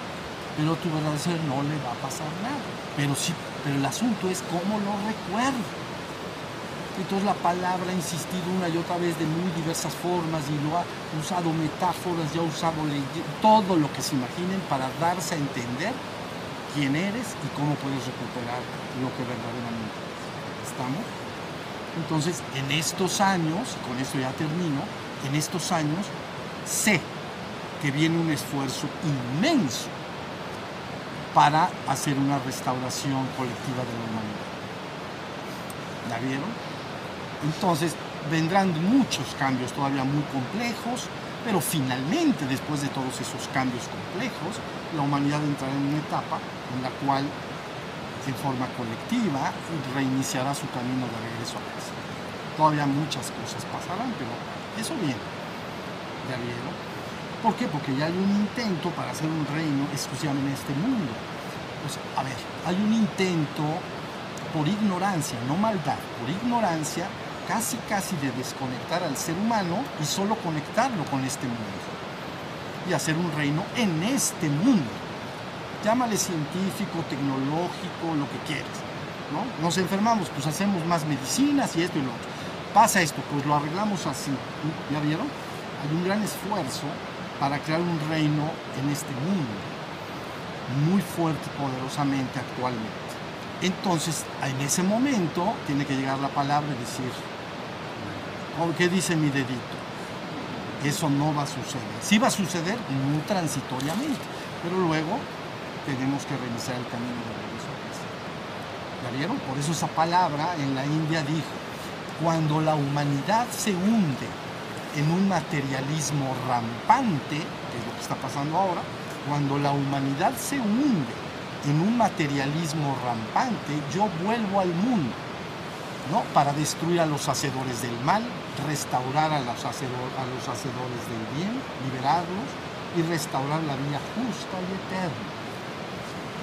Pero tu verdadero ser no le va a pasar nada. Pero sí, pero el asunto es cómo lo recuerdo. Entonces la palabra ha insistido una y otra vez de muy diversas formas y lo ha usado metáforas, ya ha usado todo lo que se imaginen para darse a entender quién eres y cómo puedes recuperar lo que verdaderamente eres. ¿Estamos? Entonces, en estos años, con esto ya termino, en estos años sé que viene un esfuerzo inmenso para hacer una restauración colectiva de la humanidad. ¿La vieron? Entonces vendrán muchos cambios todavía muy complejos, pero finalmente, después de todos esos cambios complejos, la humanidad entrará en una etapa en la cual, en forma colectiva, reiniciará su camino de regreso a casa. Todavía muchas cosas pasarán, pero eso viene. ¿Ya vieron? ¿Por qué? Porque ya hay un intento para hacer un reino exclusivamente en este mundo. Pues, a ver, hay un intento por ignorancia, no maldad, por ignorancia, casi casi de desconectar al ser humano y solo conectarlo con este mundo. Y hacer un reino en este mundo. Llámale científico, tecnológico, lo que quieras. ¿no? Nos enfermamos, pues hacemos más medicinas y esto y lo otro. Pasa esto, pues lo arreglamos así. ¿Ya vieron? Hay un gran esfuerzo para crear un reino en este mundo, muy fuerte y poderosamente actualmente. Entonces, en ese momento tiene que llegar la palabra y decir, ¿qué dice mi dedito? Eso no va a suceder. Sí va a suceder muy transitoriamente, pero luego tenemos que revisar el camino de regreso ¿Ya vieron? Por eso esa palabra en la India dijo, cuando la humanidad se hunde en un materialismo rampante, que es lo que está pasando ahora, cuando la humanidad se hunde en un materialismo rampante, yo vuelvo al mundo, ¿no? Para destruir a los hacedores del mal, restaurar a los, hacedores del bien, liberarlos y restaurar la vida justa y eterna.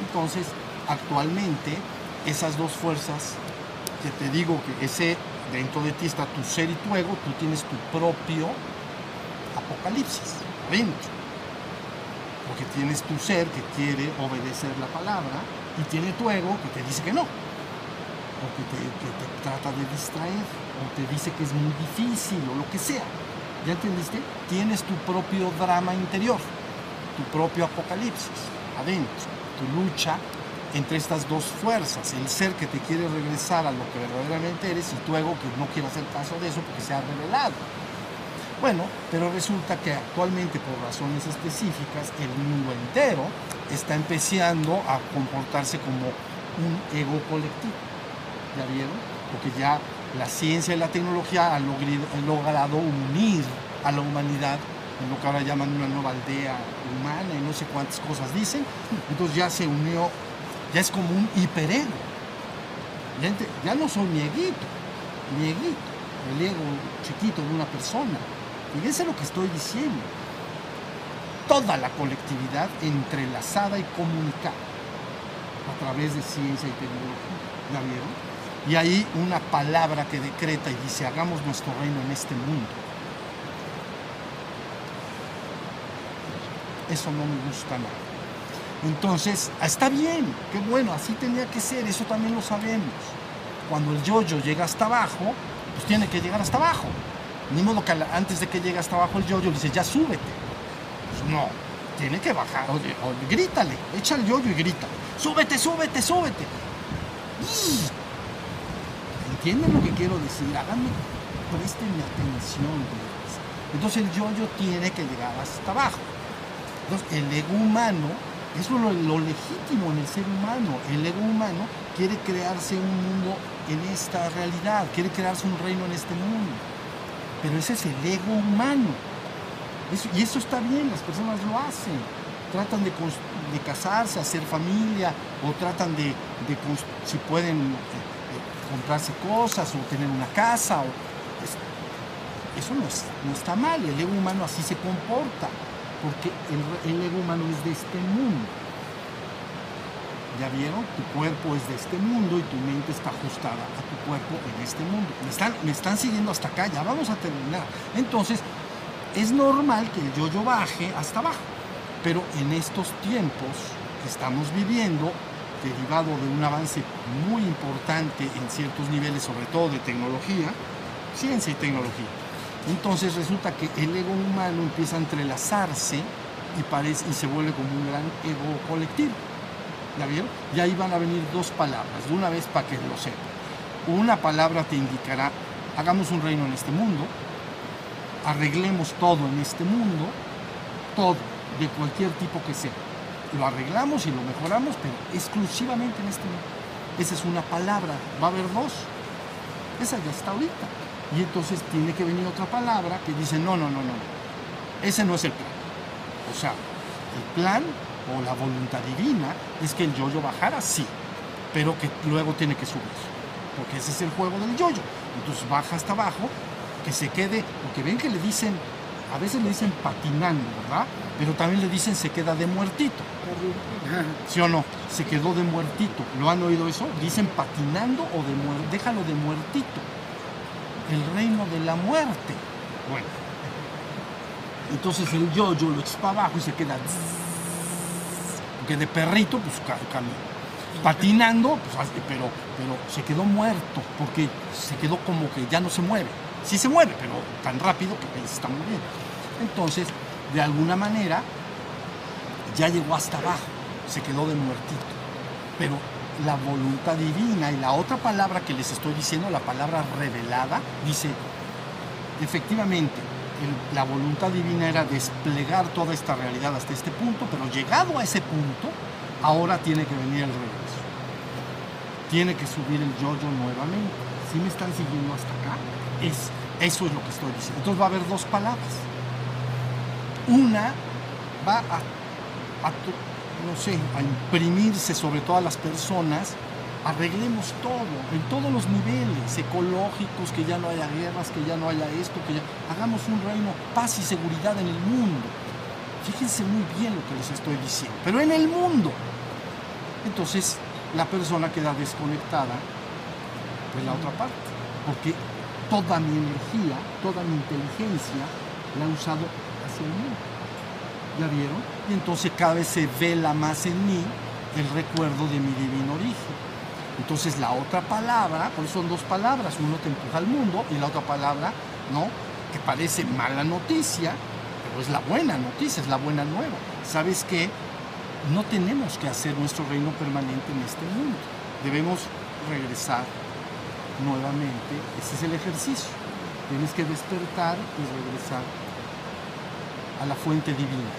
Entonces, actualmente, esas dos fuerzas, que te digo que ese dentro de ti está tu ser y tu ego, tú tienes tu propio apocalipsis dentro porque tienes tu ser que quiere obedecer la palabra y tiene tu ego que te dice que no, o que te, trata de distraer, o te dice que es muy difícil, o lo que sea. ¿Ya entendiste? Tienes tu propio drama interior, tu propio apocalipsis adentro, tu lucha entre estas dos fuerzas, el ser que te quiere regresar a lo que verdaderamente eres y tu ego que no quiere hacer caso de eso porque se ha revelado. Bueno, pero resulta que actualmente por razones específicas el mundo entero está empezando a comportarse como un ego colectivo. ¿Ya vieron? Porque ya la ciencia y la tecnología han logrado unir a la humanidad en lo que ahora llaman una nueva aldea humana y no sé cuántas cosas dicen. Entonces ya se unió, ya es como un hiperego. Ya, ya no soy mi eguito, mi eguito, el ego chiquito de una persona Fíjense lo que estoy diciendo. Toda la colectividad entrelazada y comunicada a través de ciencia y tecnología. ¿Ya vieron? Y hay una palabra que decreta y dice, hagamos nuestro reino en este mundo. Eso no me gusta nada. Entonces, está bien, qué bueno, así tenía que ser, eso también lo sabemos. Cuando el yoyo llega hasta abajo, pues tiene que llegar hasta abajo. Ni modo que antes de que llegue hasta abajo el yoyo le dice, ya súbete. Pues no, tiene que bajar. O, grítale, echa el yoyo y grita. Súbete, súbete, súbete. ¿Entienden lo que quiero decir? Háganme, prestenme atención. Entonces el yoyo tiene que llegar hasta abajo. Entonces el ego humano, eso es lo, legítimo en el ser humano. El ego humano quiere crearse un mundo en esta realidad, quiere crearse un reino en este mundo pero ese es el ego humano. y eso está bien, las personas lo hacen. Tratan de, casarse, hacer familia, o tratan de, si pueden, comprarse cosas, o tener una casa. O, eso no, está mal, el ego humano así se comporta, porque el ego humano es de este mundo. ¿Ya vieron? Tu cuerpo es de este mundo y tu mente está ajustada a tu cuerpo en este mundo. Me están, me están siguiendo hasta acá, ya vamos a terminar. Entonces, es normal que el yo-yo baje hasta abajo. Pero en estos tiempos que estamos viviendo, derivado de un avance muy importante en ciertos niveles, sobre todo de tecnología, ciencia y tecnología, entonces resulta que el ego humano empieza a entrelazarse y, parece, y se vuelve como un gran ego colectivo. ¿Ya vieron? Y ahí van a venir dos palabras, de una vez para que lo sepan. Una palabra te indicará, hagamos un reino en este mundo, arreglemos todo en este mundo, todo, de cualquier tipo que sea. Lo arreglamos y lo mejoramos, pero exclusivamente en este mundo. Esa es una palabra, va a haber dos. Esa ya está ahorita. Y entonces tiene que venir otra palabra que dice, no, no, no, no. Ese no es el plan. O sea, el plan o la voluntad divina es que el yoyo bajara, sí, pero que luego tiene que subir, porque ese es el juego del yoyo. Entonces baja hasta abajo, que se quede, porque ven que le dicen a veces le dicen patinando, ¿verdad? Pero también le dicen se queda de muertito. ¿Sí o no? Se quedó de muertito. ¿Lo han oído eso? Dicen patinando o de muertito. Déjalo de muertito. El reino de la muerte. Bueno. Entonces el yo-yo lo echa para abajo y se queda. Porque de perrito, pues camina. Patinando, pues, pero, pero se quedó muerto, porque se quedó como que ya no se mueve. Sí se mueve, pero tan rápido que se está moviendo. Entonces, de alguna manera, ya llegó hasta abajo, se quedó de muertito. Pero la voluntad divina y la otra palabra que les estoy diciendo, la palabra revelada, dice, efectivamente, la voluntad divina era desplegar toda esta realidad hasta este punto, pero llegado a ese punto, ahora tiene que venir el regreso. Tiene que subir el yo-yo nuevamente. Si me están siguiendo hasta acá, es, eso es lo que estoy diciendo. Entonces va a haber dos palabras. Una va a, a no sé, a imprimirse sobre todas las personas arreglemos todo, en todos los niveles ecológicos, que ya no haya guerras, que ya no haya esto, que ya hagamos un reino, paz y seguridad en el mundo. Fíjense muy bien lo que les estoy diciendo, pero en el mundo. Entonces la persona queda desconectada de la otra parte, porque toda mi energía, toda mi inteligencia la he usado hacia el mundo. ¿Ya vieron? Y entonces cada vez se vela más en mí el recuerdo de mi divino origen. Entonces la otra palabra, por eso son dos palabras, uno te empuja al mundo y la otra palabra, ¿no? Que parece mala noticia, pero es la buena noticia, es la buena nueva. ¿Sabes qué? No tenemos que hacer nuestro reino permanente en este mundo. Debemos regresar nuevamente. Ese es el ejercicio. Tienes que despertar y regresar a la fuente divina.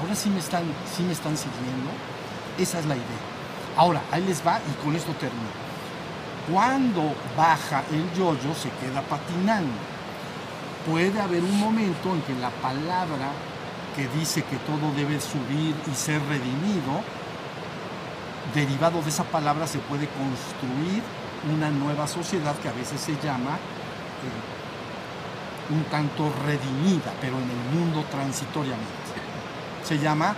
Ahora sí me están, sí me están siguiendo. Esa es la idea. Ahora, ahí les va y con esto termino. Cuando baja el yoyo se queda patinando. Puede haber un momento en que la palabra que dice que todo debe subir y ser redimido, derivado de esa palabra se puede construir una nueva sociedad que a veces se llama eh, un tanto redimida, pero en el mundo transitoriamente. Se llama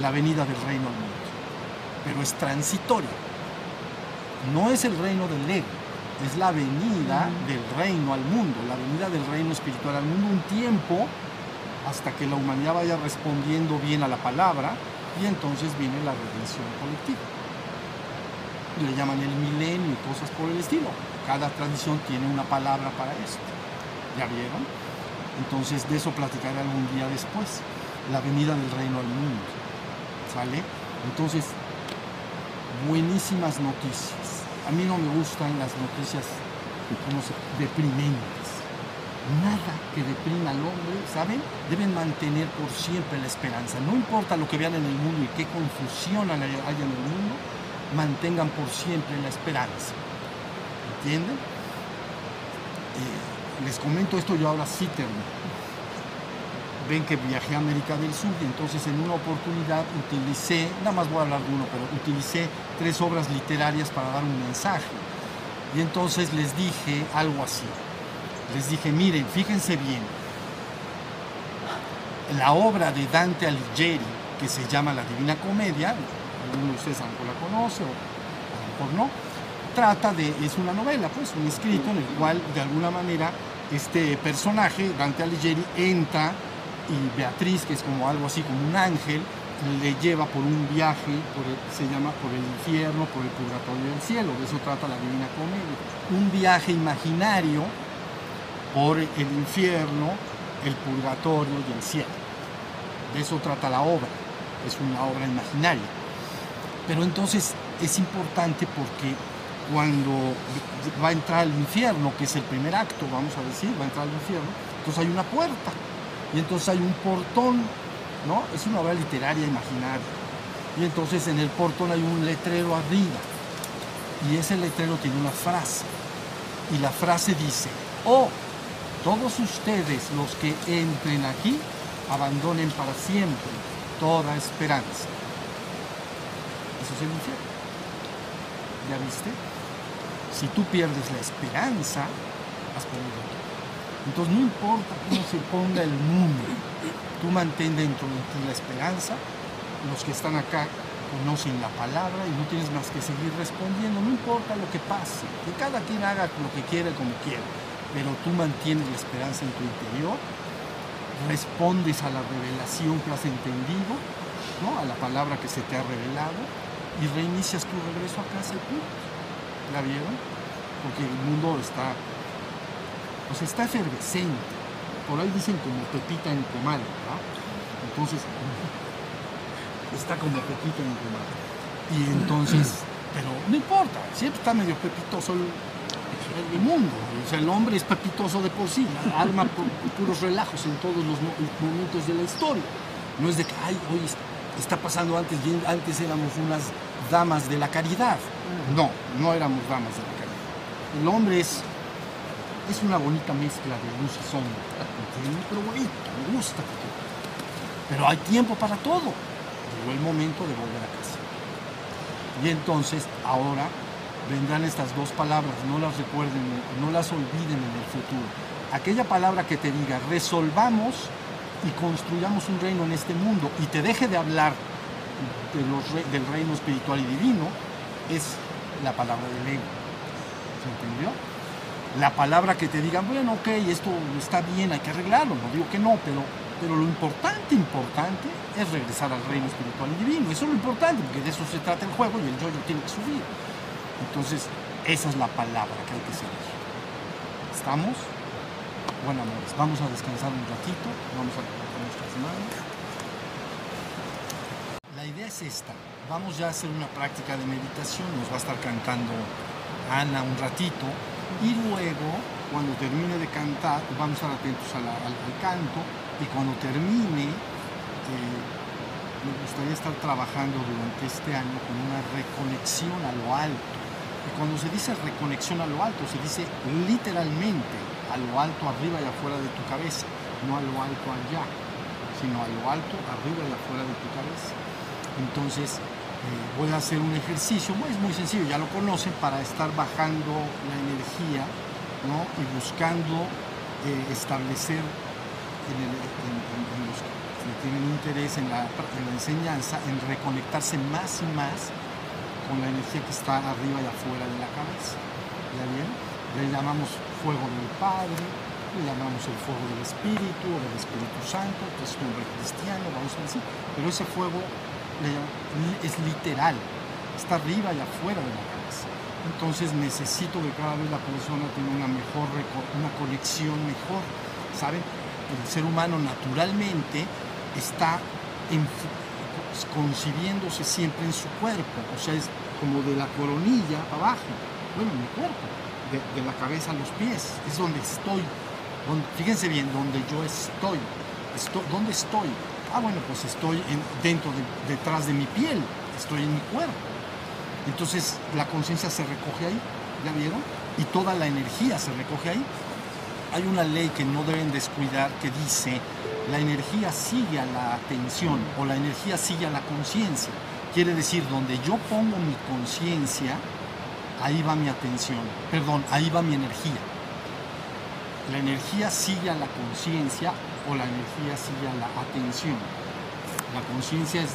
la venida del reino al mundo pero es transitorio. No es el reino del ego, es la venida del reino al mundo, la venida del reino espiritual al mundo un tiempo hasta que la humanidad vaya respondiendo bien a la palabra y entonces viene la redención colectiva. Le llaman el milenio y cosas por el estilo. Cada tradición tiene una palabra para esto. ¿Ya vieron? Entonces de eso platicaré algún día después. La venida del reino al mundo. ¿Sale? Entonces buenísimas noticias. A mí no me gustan las noticias como deprimentes. Nada que deprima al hombre, ¿saben? Deben mantener por siempre la esperanza. No importa lo que vean en el mundo y qué confusión haya en el mundo, mantengan por siempre la esperanza. ¿Entienden? Eh, les comento esto yo ahora sí termino ven que viajé a América del Sur y entonces en una oportunidad utilicé, nada más voy a hablar de uno, pero utilicé tres obras literarias para dar un mensaje. Y entonces les dije algo así. Les dije, miren, fíjense bien, la obra de Dante Alighieri, que se llama La Divina Comedia, algunos de ustedes a lo mejor la conoce o a lo mejor no, trata de, es una novela, pues, un escrito en el cual de alguna manera este personaje, Dante Alighieri, entra y Beatriz, que es como algo así como un ángel, le lleva por un viaje, se llama por el infierno, por el purgatorio del cielo, de eso trata la Divina Comedia. Un viaje imaginario por el infierno, el purgatorio y el cielo. De eso trata la obra, es una obra imaginaria. Pero entonces es importante porque cuando va a entrar al infierno, que es el primer acto, vamos a decir, va a entrar al infierno, entonces hay una puerta y entonces hay un portón, ¿no? Es una obra literaria imaginaria. Y entonces en el portón hay un letrero arriba. Y ese letrero tiene una frase. Y la frase dice, oh, todos ustedes los que entren aquí, abandonen para siempre toda esperanza. Eso es el infierno. ¿Ya viste? Si tú pierdes la esperanza, has perdido. Entonces no importa cómo se ponga el mundo, tú mantén dentro de ti la esperanza, los que están acá conocen la palabra y no tienes más que seguir respondiendo, no importa lo que pase, que cada quien haga lo que quiere como quiere, pero tú mantienes la esperanza en tu interior, respondes a la revelación que has entendido, ¿no? a la palabra que se te ha revelado y reinicias tu regreso a casa y. ¿La vieron? Porque el mundo está, pues está efervescente. Por ahí dicen como pepita en comal, ¿no? Entonces, está como pepita en comal. Y entonces, pero no importa, siempre está medio pepitoso el, el mundo. O sea, el hombre es pepitoso de por sí, arma puros relajos en todos los momentos de la historia. No es de que, ay, hoy está pasando antes, antes éramos unas damas de la caridad. No, no éramos damas de la caridad. El hombre es, es una bonita mezcla de luz y sombra. Pero bonito, me gusta. Pero hay tiempo para todo. Llegó el momento de volver a casa. Y entonces, ahora vendrán estas dos palabras, no las recuerden, no las olviden en el futuro. Aquella palabra que te diga, resolvamos y construyamos un reino en este mundo y te deje de hablar del reino espiritual y divino, es la palabra del ego. ¿Se entendió? La palabra que te diga, bueno, ok, esto está bien, hay que arreglarlo, no digo que no, pero, pero lo importante, importante es regresar al reino espiritual y divino. Eso es lo importante, porque de eso se trata el juego y el yo-yo tiene que subir. Entonces, esa es la palabra que hay que seguir. ¿Estamos? Bueno, amores, vamos a descansar un ratito, vamos a manos. La idea es esta, vamos ya a hacer una práctica de meditación, nos va a estar cantando Ana un ratito. Y luego, cuando termine de cantar, vamos a estar atentos al, canto. Y cuando termine, eh, me gustaría estar trabajando durante este año con una reconexión a lo alto. Y cuando se dice reconexión a lo alto, se dice literalmente a lo alto arriba y afuera de tu cabeza, no a lo alto allá, sino a lo alto arriba y afuera de tu cabeza. Entonces, eh, voy a hacer un ejercicio, es muy sencillo, ya lo conocen, para estar bajando la energía y buscando eh, establecer en, los que tienen interés en la, en la enseñanza, en reconectarse más y más con la energía que está arriba y afuera de la cabeza. ¿Ya bien? Le llamamos fuego del Padre, le llamamos el fuego del Espíritu o del Espíritu Santo, que es un nombre cristiano, vamos a decir, pero ese fuego es literal, está arriba y afuera de la cabeza. Entonces necesito que cada vez la persona tenga una mejor, una conexión mejor, ¿saben? El ser humano naturalmente está concibiéndose siempre en su cuerpo, o sea, es como de la coronilla abajo, bueno, mi cuerpo, de, la cabeza a los pies, es donde estoy, fíjense bien, donde yo estoy, estoy ¿dónde estoy? Ah, bueno, pues estoy dentro, detrás de mi piel, estoy en mi cuerpo. Entonces la conciencia se recoge ahí, ¿ya vieron? Y toda la energía se recoge ahí. Hay una ley que no deben descuidar que dice la energía sigue a la atención o la energía sigue a la conciencia. Quiere decir, donde yo pongo mi conciencia, ahí va mi atención. Perdón, ahí va mi energía. La energía sigue a la conciencia o la energía sigue a la atención. La conciencia es,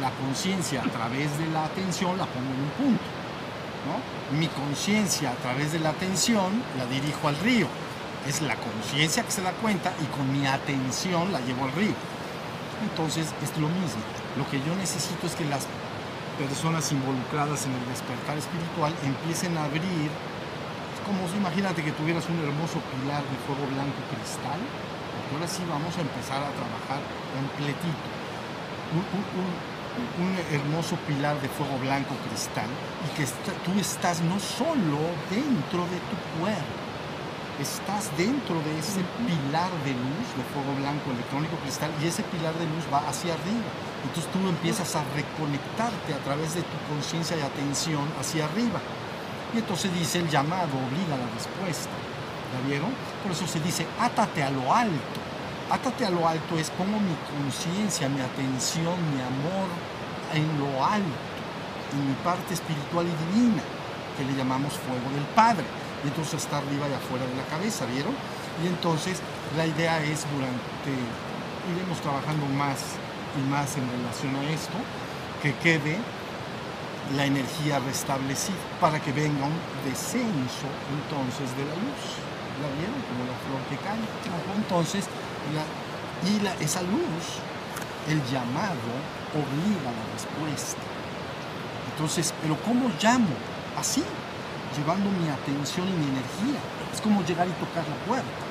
la, conciencia a través de la atención la pongo en un punto. Mi conciencia a través de la atención la dirijo al río es la conciencia que se da cuenta y con mi atención la llevo al río. Entonces es lo mismo. Lo que yo necesito es que las personas involucradas en el despertar espiritual empiecen a abrir, como imagínate que tuvieras un hermoso pilar de fuego blanco cristal, y ahora sí vamos a empezar a trabajar completito. Un, un, hermoso pilar de fuego blanco cristal y que tú estás no solo dentro de tu cuerpo, estás dentro de ese pilar de luz de fuego blanco electrónico cristal y ese pilar de luz va hacia arriba. Entonces tú empiezas a reconectarte a través de tu conciencia y atención hacia arriba. Y entonces dice el llamado obliga la respuesta. ¿Ya vieron? Por eso se dice, átate a lo alto. Átate a lo alto es pongo mi conciencia, mi atención, mi amor en lo alto, en mi parte espiritual y divina, que le llamamos fuego del Padre. y entonces está arriba y afuera de la cabeza, ¿vieron? Y entonces la idea es durante, iremos trabajando más y más en relación a esto, que quede la energía restablecida para que venga un descenso entonces de la luz. ¿La vieron? Como la flor que cae. Entonces, y la, esa luz, el llamado, obliga la respuesta. Entonces, pero ¿cómo llamo? Así, llevando mi atención y mi energía. Es como llegar y tocar la puerta.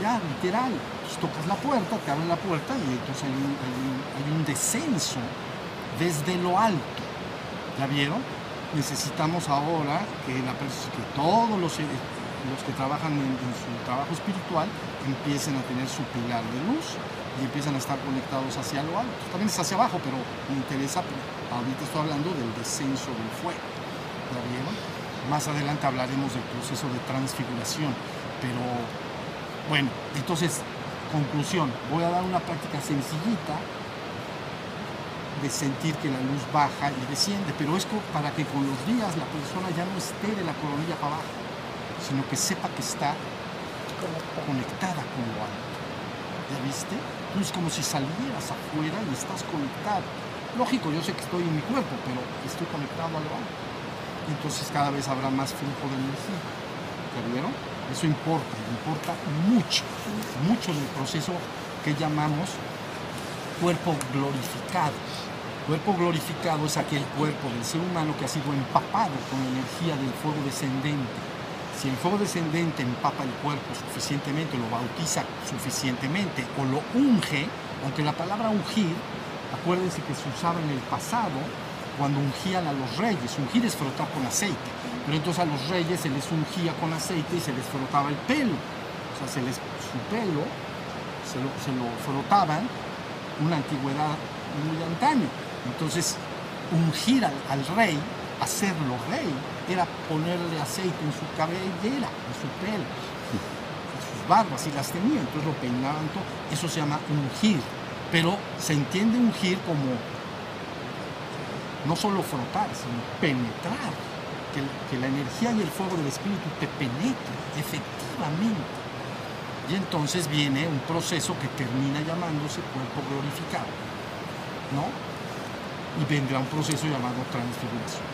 Ya, literal. tocas la puerta, te abren la puerta y entonces hay un descenso desde lo alto. ¿La vieron? Necesitamos ahora que, todos los, los que trabajan en, su trabajo espiritual empiecen a tener su pilar de luz y empiezan a estar conectados hacia lo alto. También es hacia abajo, pero me interesa, ahorita estoy hablando del descenso del fuego. ¿La vieron? Más adelante hablaremos del proceso de transfiguración, pero bueno, entonces, conclusión, voy a dar una práctica sencillita de sentir que la luz baja y desciende, pero es para que con los días la persona ya no esté de la coronilla para abajo, sino que sepa que está conectada con lo alto. ¿Ya viste? No es como si salieras afuera y estás conectado. Lógico, yo sé que estoy en mi cuerpo, pero estoy conectado a lo alto. Entonces cada vez habrá más flujo de energía. ¿Ya vieron? Eso importa, importa mucho, mucho en el proceso que llamamos cuerpo glorificado. Cuerpo glorificado es aquel cuerpo del ser humano que ha sido empapado con la energía del fuego descendente. Si el fuego descendente empapa el cuerpo suficientemente, lo bautiza suficientemente o lo unge, aunque la palabra ungir, acuérdense que se usaba en el pasado cuando ungían a los reyes. Ungir es frotar con aceite. Pero entonces a los reyes se les ungía con aceite y se les frotaba el pelo. O sea, se les, su pelo se lo, se lo frotaban una antigüedad muy antaño. Entonces, ungir al, al, rey, hacerlo rey, era ponerle aceite en su cabellera, en su pelo, en sus barbas, y las tenía, entonces lo peinaban todo. Eso se llama ungir. Pero se entiende ungir como no solo frotar, sino penetrar. Que, que la energía y el fuego del espíritu te penetre efectivamente. Y entonces viene un proceso que termina llamándose cuerpo glorificado. ¿No? Y vendrá un proceso llamado transfiguración.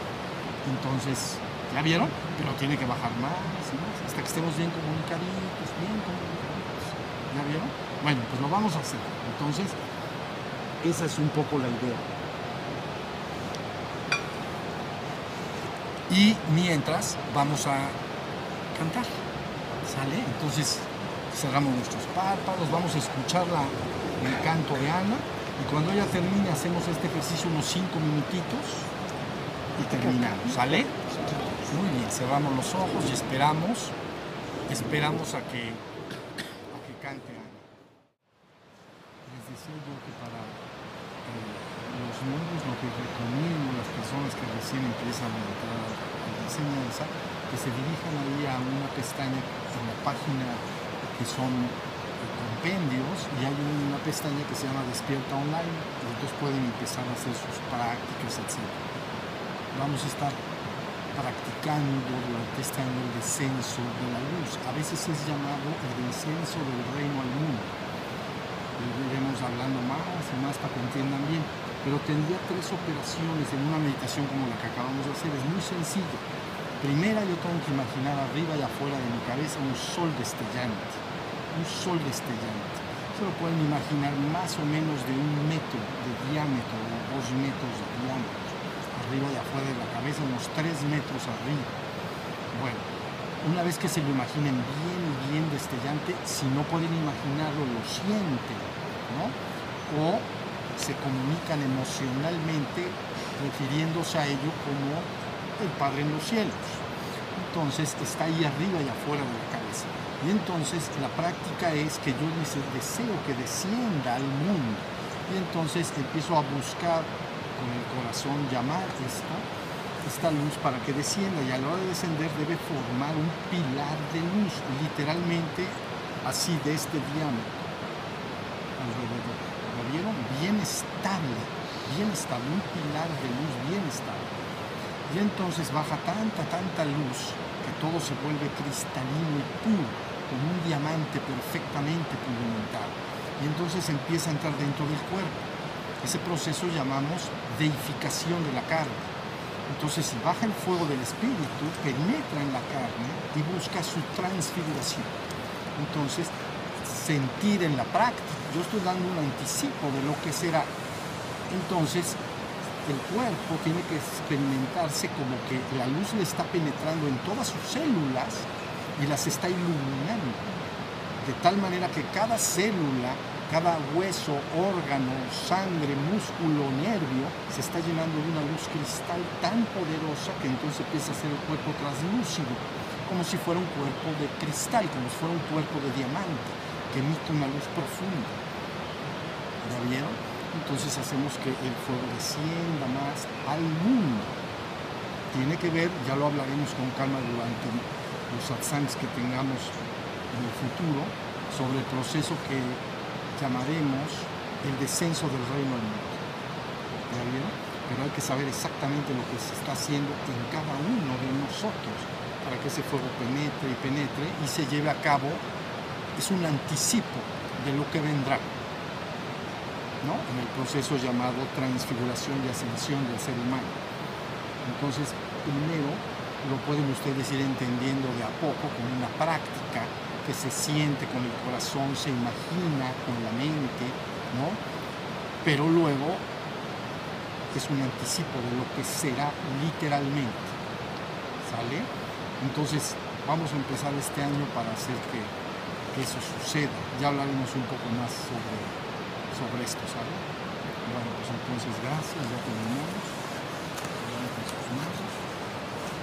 Entonces, ¿ya vieron? Pero tiene que bajar más más, hasta que estemos bien comunicaditos, bien comunicaditos. ¿Ya vieron? Bueno, pues lo vamos a hacer. Entonces, esa es un poco la idea. Y mientras vamos a cantar, ¿sale? Entonces cerramos nuestros párpados, vamos a escuchar la, el canto de Ana y cuando ella termine hacemos este ejercicio unos 5 minutitos y terminamos, ¿sale? Muy bien, cerramos los ojos y esperamos, esperamos a que, a que cante. Les decía yo que para eh, los nuevos lo que recomiendo a las personas que recién empiezan a entrar a la enseñanza, que se dirijan ahí a una pestaña en la página que son y hay una pestaña que se llama Despierta Online y entonces pueden empezar a hacer sus prácticas, etc. Vamos a estar practicando durante este año el descenso de la luz. A veces es llamado el descenso del reino al mundo. Iremos hablando más y más para que entiendan bien. Pero tendría tres operaciones en una meditación como la que acabamos de hacer. Es muy sencillo. Primera yo tengo que imaginar arriba y afuera de mi cabeza un sol destellante un sol destellante. Se lo pueden imaginar más o menos de un metro de diámetro o dos metros de diámetro, arriba y afuera de la cabeza, unos tres metros arriba. Bueno, una vez que se lo imaginen bien, bien destellante, si no pueden imaginarlo, lo sienten, ¿no? O se comunican emocionalmente refiriéndose a ello como el Padre en los cielos. Entonces está ahí arriba y afuera de la cabeza. Y entonces la práctica es que yo deseo que descienda al mundo. Y entonces empiezo a buscar con el corazón llamar esta, esta luz para que descienda. Y a la hora de descender debe formar un pilar de luz, literalmente así de este diámetro alrededor. ¿Lo vieron? Bien estable, bien estable, un pilar de luz bien estable. Y entonces baja tanta, tanta luz que todo se vuelve cristalino y puro, como un diamante perfectamente pulimentado. Y entonces empieza a entrar dentro del cuerpo. Ese proceso llamamos deificación de la carne. Entonces, si baja el fuego del espíritu, penetra en la carne y busca su transfiguración. Entonces, sentir en la práctica. Yo estoy dando un anticipo de lo que será. Entonces, el cuerpo tiene que experimentarse como que la luz le está penetrando en todas sus células y las está iluminando. De tal manera que cada célula, cada hueso, órgano, sangre, músculo, nervio, se está llenando de una luz cristal tan poderosa que entonces empieza a ser el cuerpo translúcido, como si fuera un cuerpo de cristal, como si fuera un cuerpo de diamante, que emite una luz profunda. ¿Ya vieron? entonces hacemos que el fuego más al mundo. Tiene que ver, ya lo hablaremos con calma durante los satsangs que tengamos en el futuro, sobre el proceso que llamaremos el descenso del reino del mundo. ¿Ya vieron? Pero hay que saber exactamente lo que se está haciendo en cada uno de nosotros para que ese fuego penetre y penetre y se lleve a cabo. Es un anticipo de lo que vendrá en el proceso llamado transfiguración y ascensión del ser humano. Entonces, primero lo pueden ustedes ir entendiendo de a poco con una práctica que se siente con el corazón, se imagina con la mente, ¿no? Pero luego es un anticipo de lo que será literalmente. ¿Sale? Entonces, vamos a empezar este año para hacer que, eso suceda. Ya hablaremos un poco más sobre sobre esto, ¿sabes? Bueno, pues entonces gracias, ya terminamos.